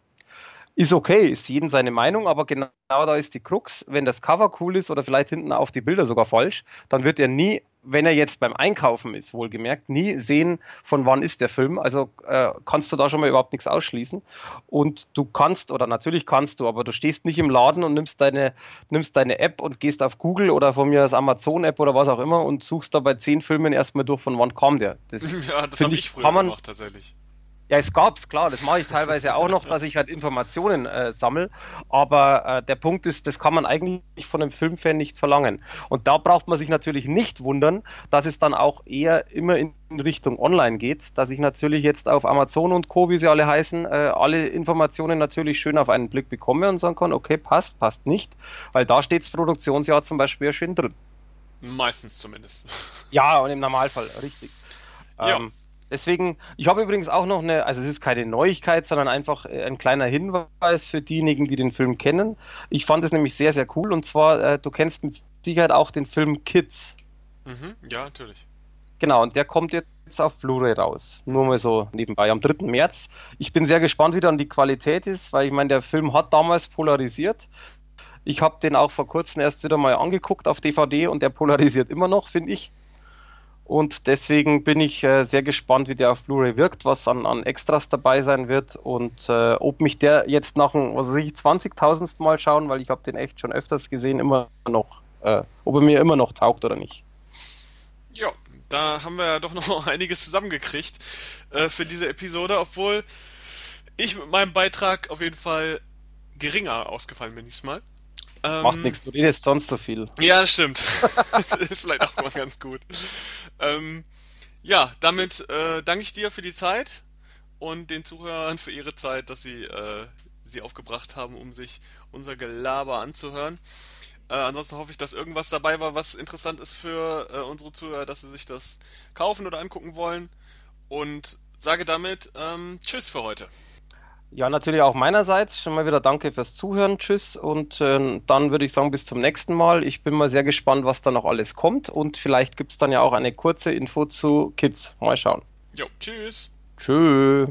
Ist okay, ist jeden seine Meinung, aber genau da ist die Krux. Wenn das Cover cool ist oder vielleicht hinten auf die Bilder sogar falsch, dann wird er nie, wenn er jetzt beim Einkaufen ist, wohlgemerkt, nie sehen, von wann ist der Film. Also äh, kannst du da schon mal überhaupt nichts ausschließen. Und du kannst, oder natürlich kannst du, aber du stehst nicht im Laden und nimmst deine, nimmst deine App und gehst auf Google oder von mir das Amazon-App oder was auch immer und suchst da bei zehn Filmen erstmal durch, von wann kam der. Das, <laughs> ja, das habe ich, ich früher man, gemacht tatsächlich. Ja, es gab's, klar, das mache ich teilweise auch noch, dass ich halt Informationen äh, sammle. Aber äh, der Punkt ist, das kann man eigentlich von einem Filmfan nicht verlangen. Und da braucht man sich natürlich nicht wundern, dass es dann auch eher immer in Richtung Online geht, dass ich natürlich jetzt auf Amazon und Co., wie sie alle heißen, äh, alle Informationen natürlich schön auf einen Blick bekomme und sagen kann, okay, passt, passt nicht, weil da steht's Produktionsjahr zum Beispiel ja schön drin. Meistens zumindest. Ja, und im Normalfall, richtig. Ja. Ähm, Deswegen, ich habe übrigens auch noch eine, also es ist keine Neuigkeit, sondern einfach äh, ein kleiner Hinweis für diejenigen, die den Film kennen. Ich fand es nämlich sehr, sehr cool und zwar, äh, du kennst mit Sicherheit auch den Film Kids. Mhm, ja, natürlich. Genau, und der kommt jetzt auf Blu-ray raus. Nur mal so nebenbei, am 3. März. Ich bin sehr gespannt, wie dann die Qualität ist, weil ich meine, der Film hat damals polarisiert. Ich habe den auch vor kurzem erst wieder mal angeguckt auf DVD und der polarisiert immer noch, finde ich. Und deswegen bin ich äh, sehr gespannt, wie der auf Blu-ray wirkt, was an, an Extras dabei sein wird und äh, ob mich der jetzt nach ich, 20.000. Mal schauen, weil ich habe den echt schon öfters gesehen, immer noch, äh, ob er mir immer noch taugt oder nicht. Ja, da haben wir ja doch noch <laughs> einiges zusammengekriegt äh, für diese Episode, obwohl ich mit meinem Beitrag auf jeden Fall geringer ausgefallen bin diesmal. Ähm, Macht nichts, du redest sonst so viel. Ja, das stimmt. <laughs> ist vielleicht auch mal ganz gut. Ähm, ja, damit äh, danke ich dir für die Zeit und den Zuhörern für ihre Zeit, dass sie äh, sie aufgebracht haben, um sich unser Gelaber anzuhören. Äh, ansonsten hoffe ich, dass irgendwas dabei war, was interessant ist für äh, unsere Zuhörer, dass sie sich das kaufen oder angucken wollen. Und sage damit ähm, Tschüss für heute. Ja, natürlich auch meinerseits. Schon mal wieder danke fürs Zuhören. Tschüss. Und äh, dann würde ich sagen, bis zum nächsten Mal. Ich bin mal sehr gespannt, was da noch alles kommt. Und vielleicht gibt es dann ja auch eine kurze Info zu Kids. Mal schauen. Jo, tschüss. Tschüss.